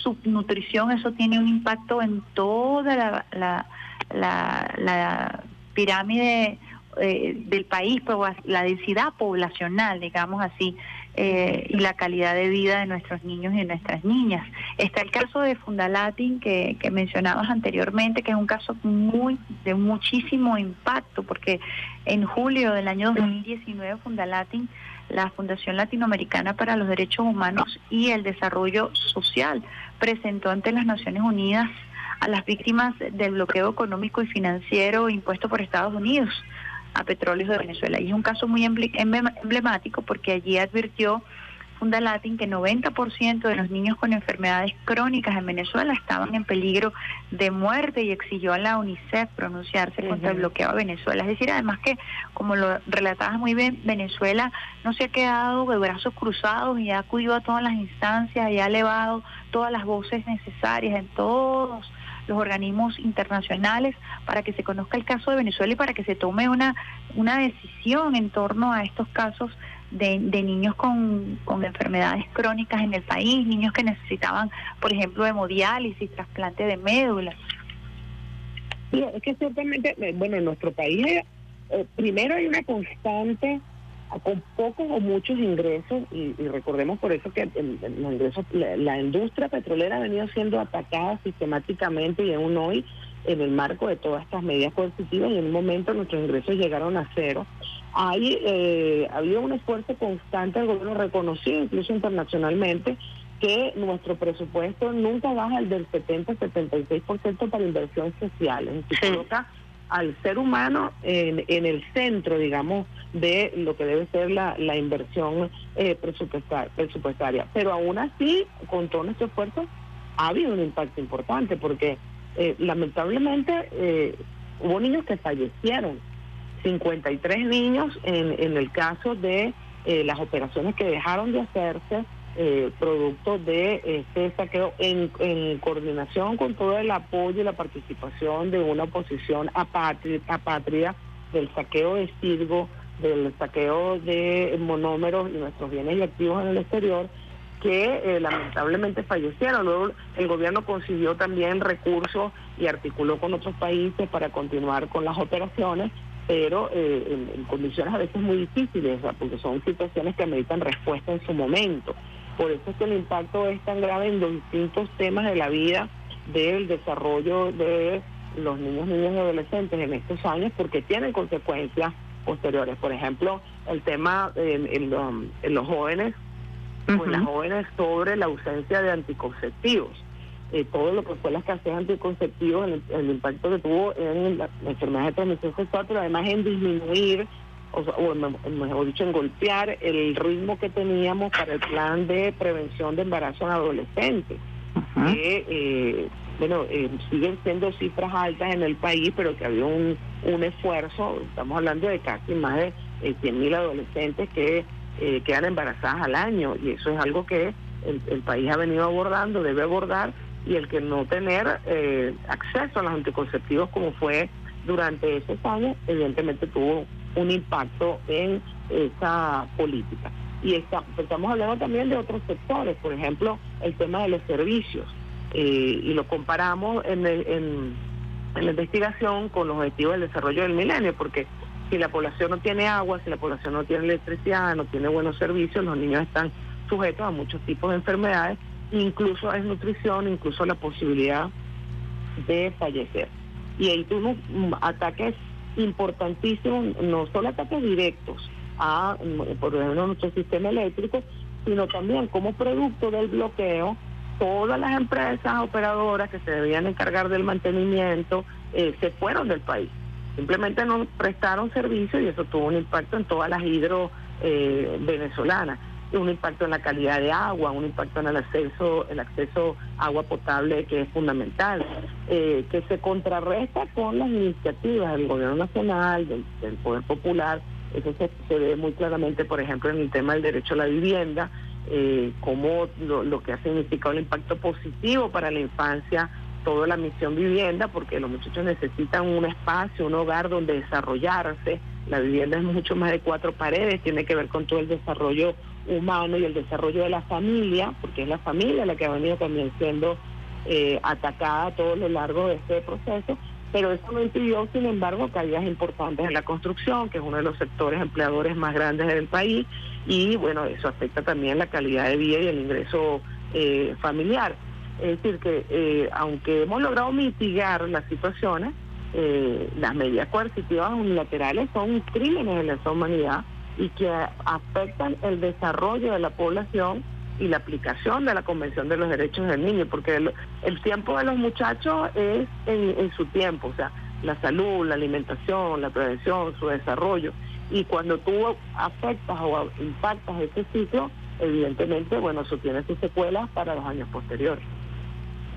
subnutrición, eso tiene un impacto en toda la, la, la, pirámide eh, del país, pues, la densidad poblacional, digamos así. Eh, y la calidad de vida de nuestros niños y de nuestras niñas. Está el caso de Fundalatin que, que mencionabas anteriormente, que es un caso muy de muchísimo impacto, porque en julio del año 2019 Fundalatin, la Fundación Latinoamericana para los Derechos Humanos y el Desarrollo Social, presentó ante las Naciones Unidas a las víctimas del bloqueo económico y financiero impuesto por Estados Unidos a petróleos de Venezuela. Y es un caso muy emblemático porque allí advirtió Fundalatin que 90% de los niños con enfermedades crónicas en Venezuela estaban en peligro de muerte y exigió a la UNICEF pronunciarse contra el bloqueo a Venezuela. Es decir, además que, como lo relatabas muy bien, Venezuela no se ha quedado de brazos cruzados y ha acudido a todas las instancias y ha elevado todas las voces necesarias en todos los organismos internacionales para que se conozca el caso de Venezuela y para que se tome una, una decisión en torno a estos casos de, de niños con, con, enfermedades crónicas en el país, niños que necesitaban, por ejemplo, hemodiálisis, trasplante de médula. Sí, es que ciertamente, eh, bueno, en nuestro país eh, primero hay una constante con pocos o muchos ingresos, y, recordemos por eso que los ingresos, la, industria petrolera ha venido siendo atacada sistemáticamente y aún hoy en el marco de todas estas medidas coercitivas y en un momento nuestros ingresos llegaron a cero. Hay, eh, había un esfuerzo constante del gobierno reconocido incluso internacionalmente que nuestro presupuesto nunca baja el del 70-76% para inversión social. En coloca al ser humano en, en, el centro, digamos, de lo que debe ser la, la inversión eh, presupuestaria. Pero aún así, con todo nuestro esfuerzo, ha habido un impacto importante porque eh, lamentablemente eh, hubo niños que fallecieron, 53 niños en, en el caso de las operaciones que dejaron de hacerse eh, producto de este saqueo en, en, coordinación con todo el apoyo y la participación de una oposición apátrida, del saqueo de Sirgo, del saqueo de monómeros y nuestros bienes y activos en el exterior, que eh, lamentablemente fallecieron. Luego el gobierno consiguió también recursos y articuló con otros países para continuar con las operaciones, pero eh, en, condiciones a veces muy difíciles, porque son situaciones que ameritan respuesta en su momento. Por eso es que el impacto es tan grave en los distintos temas de la vida del desarrollo de los niños, niñas y adolescentes en estos años, porque tienen consecuencias posteriores. Por ejemplo, el tema en, los jóvenes, uh las jóvenes sobre la ausencia de anticonceptivos. Eh, todo lo que fue la escasez de anticonceptivos, el, el impacto que tuvo en la, enfermedad de transmisión sexual, pero además en disminuir o, mejor dicho, en golpear el ritmo que teníamos para el plan de prevención de embarazo en adolescentes. Que, eh, bueno, eh, siguen siendo cifras altas en el país, pero que había un, un esfuerzo, estamos hablando de casi más de eh, 100.000 adolescentes que eh, quedan embarazadas al año, y eso es algo que el, el país ha venido abordando, debe abordar, y el que no tener acceso a los anticonceptivos como fue durante esos años, evidentemente tuvo un impacto en esa política. Y estamos hablando también de otros sectores, por ejemplo, el tema de los servicios, eh, y lo comparamos en, en, la investigación con los objetivos del desarrollo del milenio, porque Si la población no tiene agua, si la población no tiene electricidad, no tiene buenos servicios, los niños están sujetos a muchos tipos de enfermedades, incluso a desnutrición, incluso la posibilidad de fallecer. Y ahí tuvimos ataques importantísimos, no solo ataques directos a, por ejemplo, nuestro sistema eléctrico, sino también como producto del bloqueo, todas las empresas operadoras que se debían encargar del mantenimiento eh, se fueron del país. Simplemente no prestaron servicio y eso tuvo un impacto en todas las hidro eh, venezolanas un impacto en la calidad de agua, un impacto en el acceso, el acceso a agua potable que es fundamental, eh, que se contrarresta con las iniciativas del gobierno nacional, del, poder popular. Eso se, ve muy claramente, por ejemplo, en el tema del derecho a la vivienda, eh, como lo, que ha significado el impacto positivo para la infancia toda la misión vivienda, porque los muchachos necesitan un espacio, un hogar donde desarrollarse. La vivienda es mucho más de cuatro paredes, tiene que ver con todo el desarrollo humano y el desarrollo de la familia, porque es la familia la que ha venido también siendo eh, atacada a todo lo largo de este proceso, pero eso no impidió, sin embargo, caídas importantes en la construcción, que es uno de los sectores empleadores más grandes del país, y bueno, eso afecta también la calidad de vida y el ingreso eh, familiar. Es decir, que eh, aunque hemos logrado mitigar las situaciones, las medidas coercitivas unilaterales son crímenes de la humanidad y que afectan el desarrollo de la población y la aplicación de la Convención de los Derechos del Niño, porque el, tiempo de los muchachos es en, su tiempo, o sea, la salud, la alimentación, la prevención, su desarrollo. Y cuando tú afectas o impactas ese ciclo, evidentemente, bueno, eso tiene sus secuelas para los años posteriores.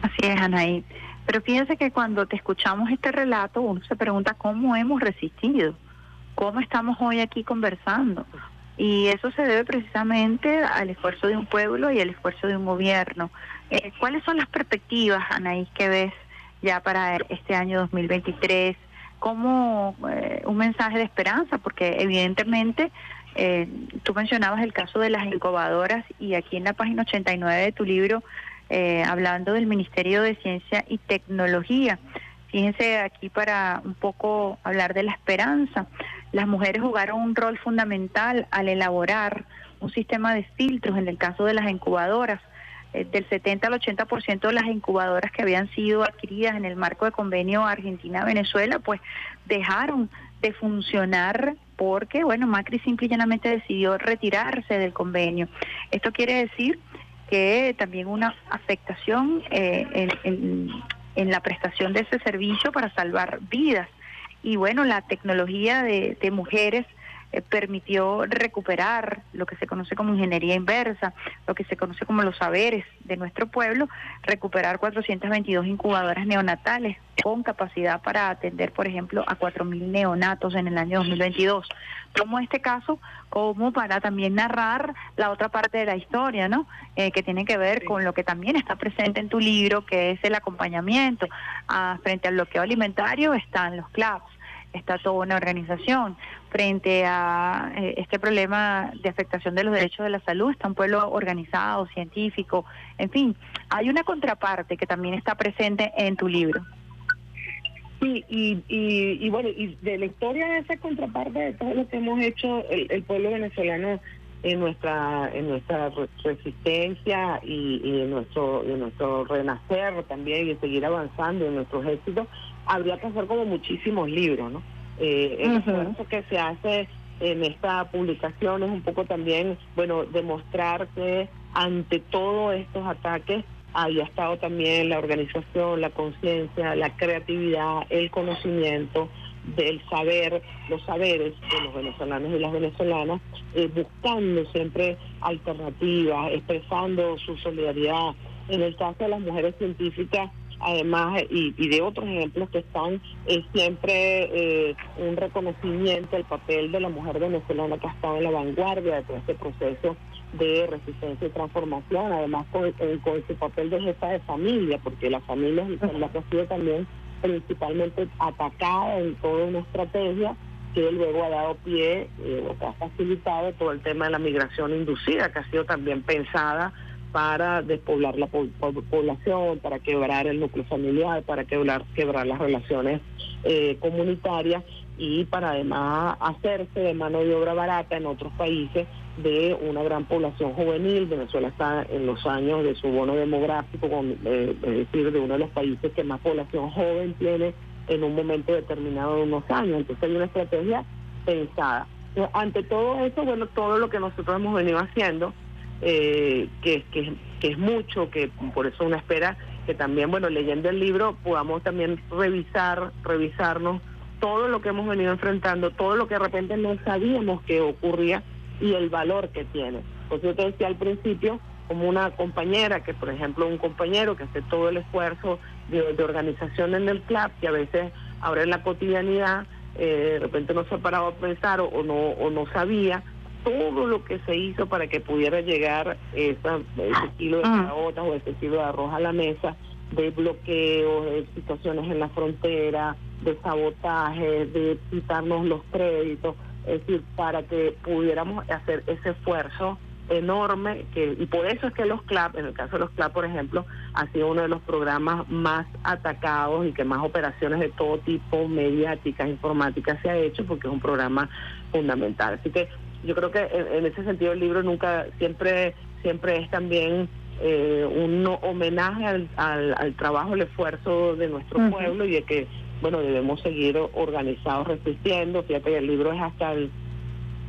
Así es, Anaí. Pero fíjense que cuando te escuchamos este relato, uno se pregunta cómo hemos resistido cómo estamos hoy aquí conversando. Y eso se debe precisamente al esfuerzo de un pueblo y al esfuerzo de un gobierno. Eh, ¿Cuáles son las perspectivas, Anaís, que ves ya para este año 2023? Como eh, un mensaje de esperanza, porque evidentemente eh, tú mencionabas el caso de las incubadoras y aquí en la página 89 de tu libro, hablando del Ministerio de Ciencia y Tecnología. Fíjense aquí para un poco hablar de la esperanza. Las mujeres jugaron un rol fundamental al elaborar un sistema de filtros en el caso de las incubadoras. Eh, del 70 al 80% de las incubadoras que habían sido adquiridas en el marco de convenio Argentina-Venezuela, pues dejaron de funcionar porque, bueno, Macri simple y llanamente decidió retirarse del convenio. Esto quiere decir que también una afectación eh, en, en la prestación de ese servicio para salvar vidas. Y bueno, la tecnología de, mujeres eh, permitió recuperar lo que se conoce como ingeniería inversa, lo que se conoce como los saberes de nuestro pueblo, recuperar 422 incubadoras neonatales con capacidad para atender, por ejemplo, a 4.000 neonatos en el año 2022. Tomo este caso como para también narrar la otra parte de la historia, ¿no? Eh, que tiene que ver con lo que también está presente en tu libro, que es el acompañamiento. Ah, frente al bloqueo alimentario están los CLAPS, está toda una organización. Frente a eh, este problema de afectación de los derechos de la salud, está un pueblo organizado, científico, en fin, hay una contraparte que también está presente en tu libro. Sí, y, y, bueno, y de la historia de esa contraparte de todo lo que hemos hecho el, pueblo venezolano en nuestra en nuestra resistencia y, en nuestro en nuestro renacer también y seguir avanzando en nuestros éxitos, habría que hacer como muchísimos libros, ¿no? Eh, el esfuerzo que se hace en esta publicación es un poco también, bueno, demostrar que ante todos estos ataques había estado también la organización, la conciencia, la creatividad, el conocimiento del saber, los saberes de los venezolanos y las venezolanas, eh, buscando siempre alternativas, expresando su solidaridad. En el caso de las mujeres científicas, además, y, de otros ejemplos que están, es siempre eh, un reconocimiento del papel de la mujer venezolana que ha estado en la vanguardia de todo este proceso de resistencia y transformación, además con, eh, su papel de jefa de familia, porque la familia es la que ha sido también principalmente atacada en toda una estrategia que luego ha dado pie eh, o que ha facilitado todo el tema de la migración inducida, que ha sido también pensada para despoblar la población, para quebrar el núcleo familiar, para quebrar, quebrar las relaciones eh, comunitarias y para además hacerse de mano de obra barata en otros países de una gran población juvenil. Venezuela está en los años de su bono demográfico, eh, es decir, de uno de los países que más población joven tiene en un momento determinado de unos años. Entonces hay una estrategia pensada. Ante todo eso, bueno, todo lo que nosotros hemos venido haciendo, eh, que, que, que es mucho, que por eso una espera que también, bueno, leyendo el libro podamos también revisar, revisarnos todo lo que hemos venido enfrentando, todo lo que de repente no sabíamos que ocurría y el valor que tiene. Pues yo te decía al principio, como una compañera, que por ejemplo un compañero que hace todo el esfuerzo de, organización en el club, que a veces ahora en la cotidianidad eh, de repente no se ha parado a pensar o, no, o no sabía todo lo que se hizo para que pudiera llegar esa, ese kilo de carotas o ese kilo de arroz a la mesa, de bloqueos, de situaciones en la frontera, de sabotaje, de quitarnos los créditos, es decir, para que pudiéramos hacer ese esfuerzo enorme que y por eso es que los CLAP, en el caso de los CLAP, por ejemplo, ha sido uno de los programas más atacados y que más operaciones de todo tipo, mediáticas, informáticas se ha hecho porque es un programa fundamental. Así que yo creo que en, ese sentido el libro nunca, siempre, siempre es también eh, un homenaje al, al, trabajo, el esfuerzo de nuestro pueblo y de que bueno, debemos seguir organizados resistiendo. Fíjate que el libro es hasta el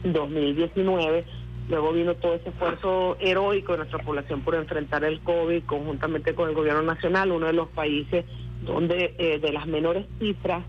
2019. Luego vino todo ese esfuerzo heroico de nuestra población por enfrentar el COVID conjuntamente con el gobierno nacional, uno de los países donde eh, de las menores cifras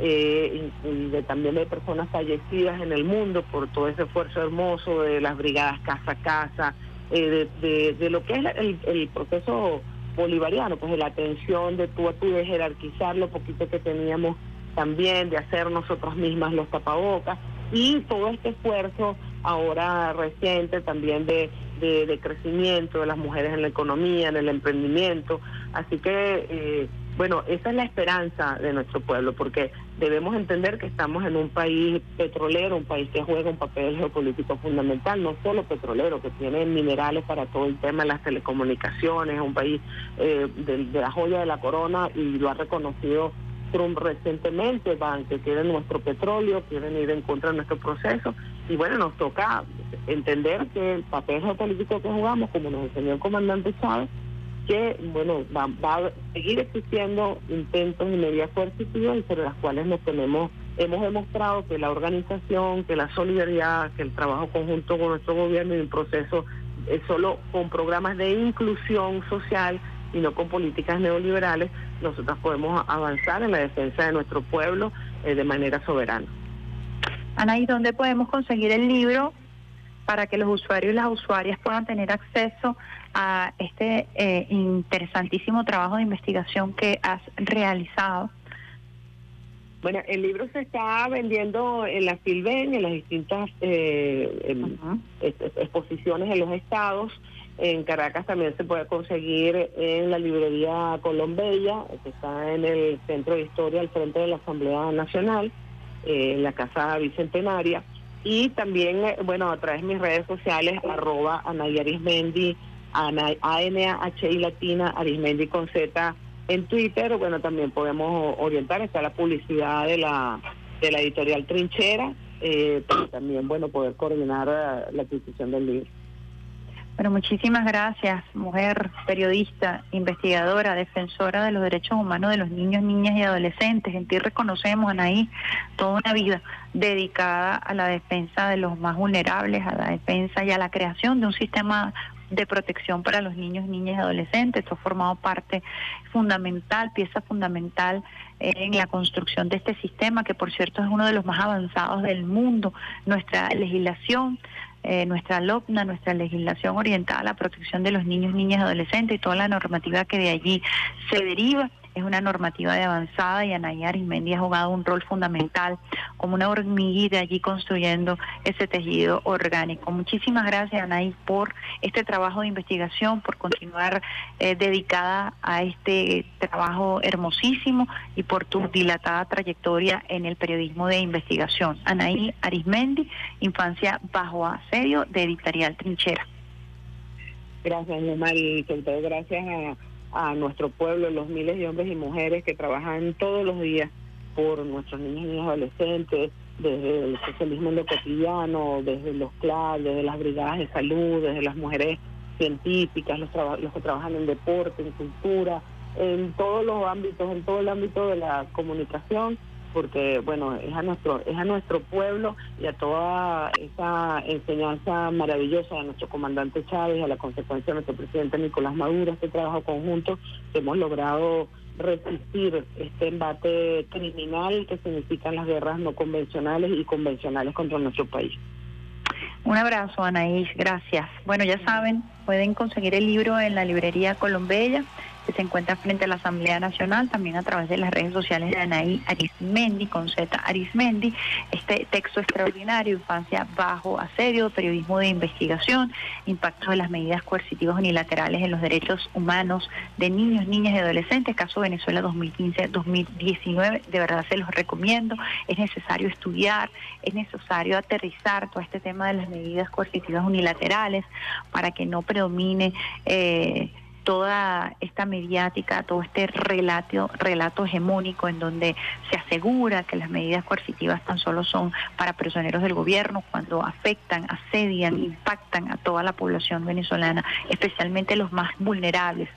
eh, y, de, también de personas fallecidas en el mundo por todo ese esfuerzo hermoso de las brigadas casa a casa, eh, de, de, lo que es el, el proceso bolivariano, pues de la atención de tú a tú, de jerarquizar lo poquito que teníamos también, de hacer nosotros mismas los tapabocas y todo este esfuerzo ahora reciente también de, de, crecimiento de las mujeres en la economía, en el emprendimiento. Así que eh, bueno, esa es la esperanza de nuestro pueblo, porque debemos entender que estamos en un país petrolero, un país que juega un papel geopolítico fundamental, no solo petrolero, que tiene minerales para todo el tema de las telecomunicaciones, un país eh, de, la joya de la corona y lo ha reconocido Trump recientemente, van que quieren nuestro petróleo, quieren ir en contra de nuestro proceso. Y bueno, nos toca entender que el papel geopolítico que jugamos, como nos enseñó el comandante Chávez, que bueno va, a seguir existiendo intentos y medidas coercitivas sobre las cuales nos tenemos hemos demostrado que la organización, que la solidaridad, que el trabajo conjunto con nuestro gobierno y el proceso es solo con programas de inclusión social y no con políticas neoliberales, nosotros podemos avanzar en la defensa de nuestro pueblo eh, de manera soberana. Ana, ¿y dónde podemos conseguir el libro para que los usuarios y las usuarias puedan tener acceso a este eh, interesantísimo trabajo de investigación que has realizado? Bueno, el libro se está vendiendo en la Filben, en las distintas eh, exposiciones en los estados. En Caracas también se puede conseguir en la librería Colombella, que está en el Centro de Historia al frente de la Asamblea Nacional, eh, en la Casa Bicentenaria. Y también, eh, bueno, a través de mis redes sociales, arroba Anayarismendi, A-N-A-H-I latina, Arismendi con Z en Twitter. Bueno, también podemos orientar, está la publicidad de la, de la editorial Trinchera, eh, también, bueno, poder coordinar eh, la adquisición del libro. Bueno, muchísimas gracias, mujer periodista, investigadora, defensora de los derechos humanos de los niños, niñas y adolescentes. En ti reconocemos, Anaí, toda una vida dedicada a la defensa de los más vulnerables, a la defensa y a la creación de un sistema de protección para los niños, niñas y adolescentes. Esto ha formado parte fundamental, pieza fundamental en la construcción de este sistema, que por cierto es uno de los más avanzados del mundo. Nuestra legislación eh, nuestra LOPNA, nuestra legislación orientada a la protección de los niños, niñas y adolescentes y toda la normativa que de allí se deriva es una normativa de avanzada y Anaya Arismendi ha jugado un rol fundamental como una hormiguita allí construyendo ese tejido orgánico. Muchísimas gracias Anaí por este trabajo de investigación, por continuar eh, dedicada a este trabajo hermosísimo y por tu dilatada trayectoria en el periodismo de investigación. Anaí Arismendi, Infancia bajo asedio de Editorial Trinchera. Gracias, Omar, y sobre todo gracias a a nuestro pueblo, los miles de hombres y mujeres que trabajan todos los días por nuestros niños y niñas adolescentes, desde el socialismo en lo cotidiano, desde los CLAD, desde las brigadas de salud, desde las mujeres científicas, los, los que trabajan en deporte, en cultura, en todos los ámbitos, en todo el ámbito de la comunicación, porque bueno, es a nuestro, es a nuestro pueblo y a toda esa enseñanza maravillosa de nuestro comandante Chávez, a la consecuencia de nuestro presidente Nicolás Maduro, este trabajo conjunto, que hemos logrado resistir este embate criminal que significan las guerras no convencionales y convencionales contra nuestro país. Un abrazo, Anaís, gracias. Bueno, ya saben, pueden conseguir el libro en la librería Colombella que se encuentra frente a la Asamblea Nacional, también a través de las redes sociales de Anaí Arismendi, con Z Arismendi. Este texto extraordinario, Infancia bajo asedio, periodismo de investigación, impacto de las medidas coercitivas unilaterales en los derechos humanos de niños, niñas y adolescentes, caso Venezuela 2015-2019. De verdad se los recomiendo. Es necesario estudiar, es necesario aterrizar todo este tema de las medidas coercitivas unilaterales para que no predomine. Eh, toda esta mediática, todo este relato, relato hegemónico en donde se asegura que las medidas coercitivas tan solo son para prisioneros del gobierno cuando afectan, asedian, impactan a toda la población venezolana, especialmente los más vulnerables,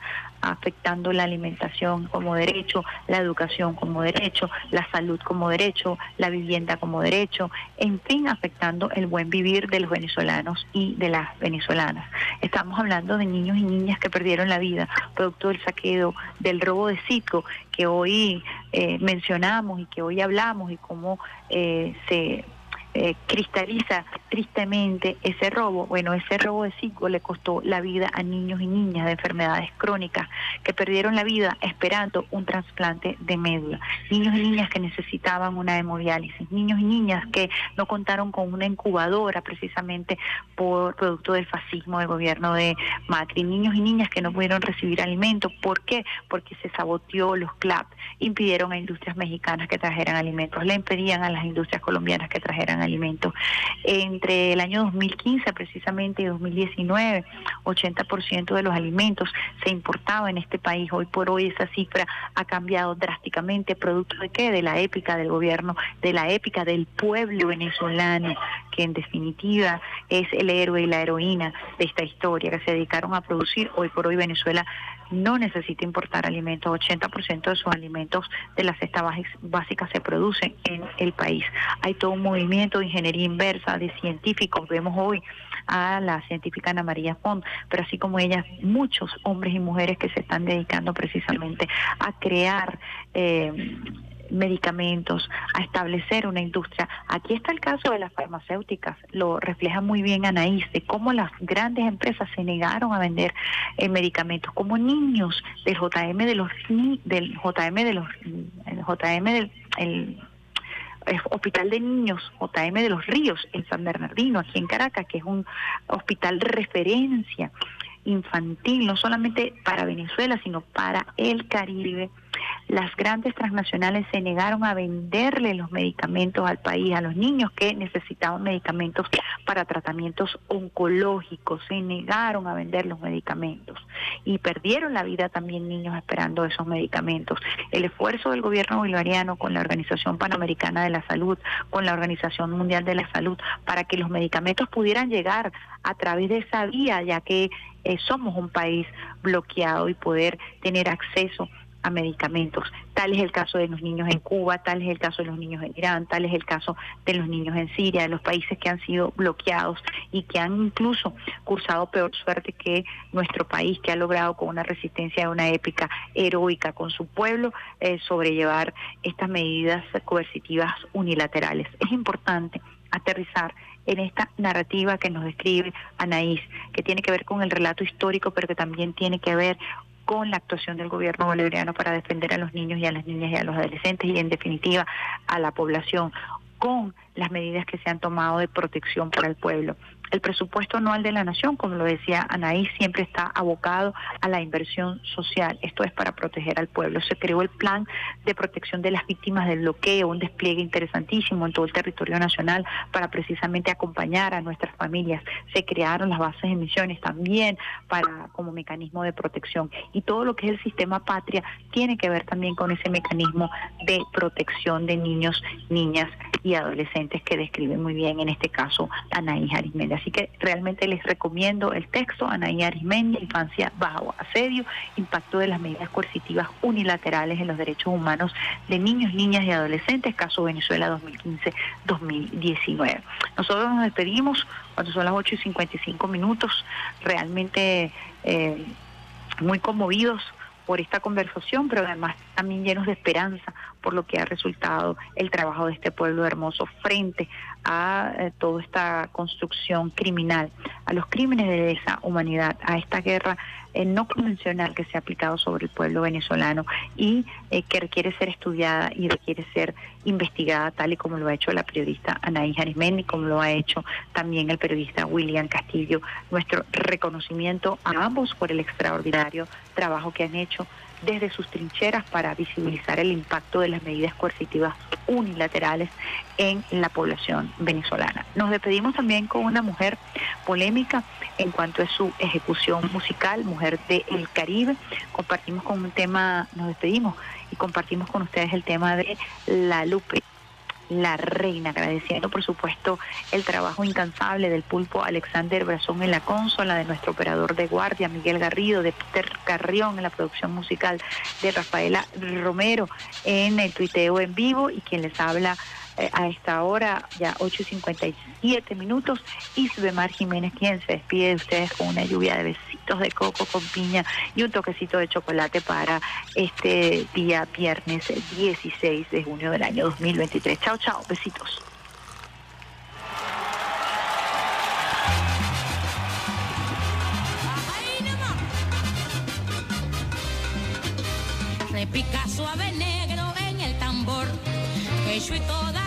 afectando la alimentación como derecho, la educación como derecho, la salud como derecho, la vivienda como derecho, en fin, afectando el buen vivir de los venezolanos y de las venezolanas. Estamos hablando de niños y niñas que perdieron la vida producto del saqueo, del robo de Citgo, que hoy eh, mencionamos y que hoy hablamos y cómo eh, se eh, cristaliza tristemente ese robo. Bueno, ese robo de ciclo le costó la vida a niños y niñas de enfermedades crónicas que perdieron la vida esperando un trasplante de médula. Niños y niñas que necesitaban una hemodiálisis. Niños y niñas que no contaron con una incubadora precisamente por producto del fascismo del gobierno de Macri. Niños y niñas que no pudieron recibir alimentos. ¿Por qué? Porque se saboteó los CLAP. Impidieron a industrias mexicanas que trajeran alimentos. Le impedían a las industrias colombianas que trajeran alimentos. Entre el año 2015 precisamente y 2019, 80% de los alimentos se importaban en este país. Hoy por hoy esa cifra ha cambiado drásticamente, producto de qué? De la épica del gobierno, de la épica del pueblo venezolano, que en definitiva es el héroe y la heroína de esta historia, que se dedicaron a producir. Hoy por hoy Venezuela no necesita importar alimentos, 80% de sus alimentos de la cesta básica se producen en el país. Hay todo un movimiento de ingeniería inversa, de científicos, vemos hoy a la científica Ana María Font, pero así como ella, muchos hombres y mujeres que se están dedicando precisamente a crear eh, medicamentos, a establecer una industria. Aquí está el caso de las farmacéuticas, lo refleja muy bien Anaís, de cómo las grandes empresas se negaron a vender eh, medicamentos, como niños del JM de los del JM de los el JM del el, Hospital de Niños JM de los Ríos en San Bernardino, aquí en Caracas, que es un hospital referencia infantil, no solamente para Venezuela, sino para el Caribe las grandes transnacionales se negaron a venderle los medicamentos al país, a los niños que necesitaban medicamentos para tratamientos oncológicos, se negaron a vender los medicamentos y perdieron la vida también niños esperando esos medicamentos. El esfuerzo del gobierno bolivariano con la Organización Panamericana de la Salud, con la Organización Mundial de la Salud, para que los medicamentos pudieran llegar a través de esa vía, ya que eh, somos un país bloqueado y poder tener acceso a medicamentos. Tal es el caso de los niños en Cuba, tal es el caso de los niños en Irán, tal es el caso de los niños en Siria, de los países que han sido bloqueados y que han incluso cursado peor suerte que nuestro país, que ha logrado con una resistencia de una épica heroica con su pueblo eh, sobrellevar estas medidas coercitivas unilaterales. Es importante aterrizar en esta narrativa que nos describe Anaís, que tiene que ver con el relato histórico, pero que también tiene que ver con la actuación del gobierno bolivariano para defender a los niños y a las niñas y a los adolescentes y en definitiva a la población con las medidas que se han tomado de protección para el pueblo. El presupuesto anual de la nación, como lo decía Anaí, siempre está abocado a la inversión social. Esto es para proteger al pueblo. Se creó el plan de protección de las víctimas del bloqueo, un despliegue interesantísimo en todo el territorio nacional para precisamente acompañar a nuestras familias. Se crearon las bases de emisiones también para como mecanismo de protección y todo lo que es el sistema patria tiene que ver también con ese mecanismo de protección de niños, niñas y adolescentes que describe muy bien en este caso Anaí Arismendi. Así que realmente les recomiendo el texto Anaí Arismendi, Infancia bajo asedio, impacto de las medidas coercitivas unilaterales en los derechos humanos de niños, niñas y adolescentes, caso Venezuela 2015-2019. Nosotros nos despedimos cuando son las 8 y 55 minutos, realmente eh, muy conmovidos por esta conversación, pero además también llenos de esperanza por lo que ha resultado el trabajo de este pueblo hermoso frente a eh, toda esta construcción criminal, a los crímenes de esa humanidad, a esta guerra eh, no convencional que se ha aplicado sobre el pueblo venezolano y eh, que requiere ser estudiada y requiere ser investigada tal y como lo ha hecho la periodista Anaí Arismendi, como lo ha hecho también el periodista William Castillo. Nuestro reconocimiento a ambos por el extraordinario trabajo que han hecho desde sus trincheras para visibilizar el impacto de las medidas coercitivas unilaterales en la población venezolana. Nos despedimos también con una mujer polémica en cuanto a su ejecución musical, mujer del Caribe. Compartimos con un tema, nos despedimos y compartimos con ustedes el tema de La Lupe la reina, agradeciendo por supuesto el trabajo incansable del pulpo Alexander Brazón en la consola, de nuestro operador de guardia Miguel Garrido, de Peter Carrión en la producción musical, de Rafaela Romero en el tuiteo en vivo y quien les habla eh, a esta hora, ya 8.57 minutos, Isbemar Jiménez, quien se despide de ustedes con una lluvia de de coco con piña y un toquecito de chocolate para este día viernes 16 de junio del año 2023. Chao, chao, besitos. Repica suave negro en el tambor, yo y dar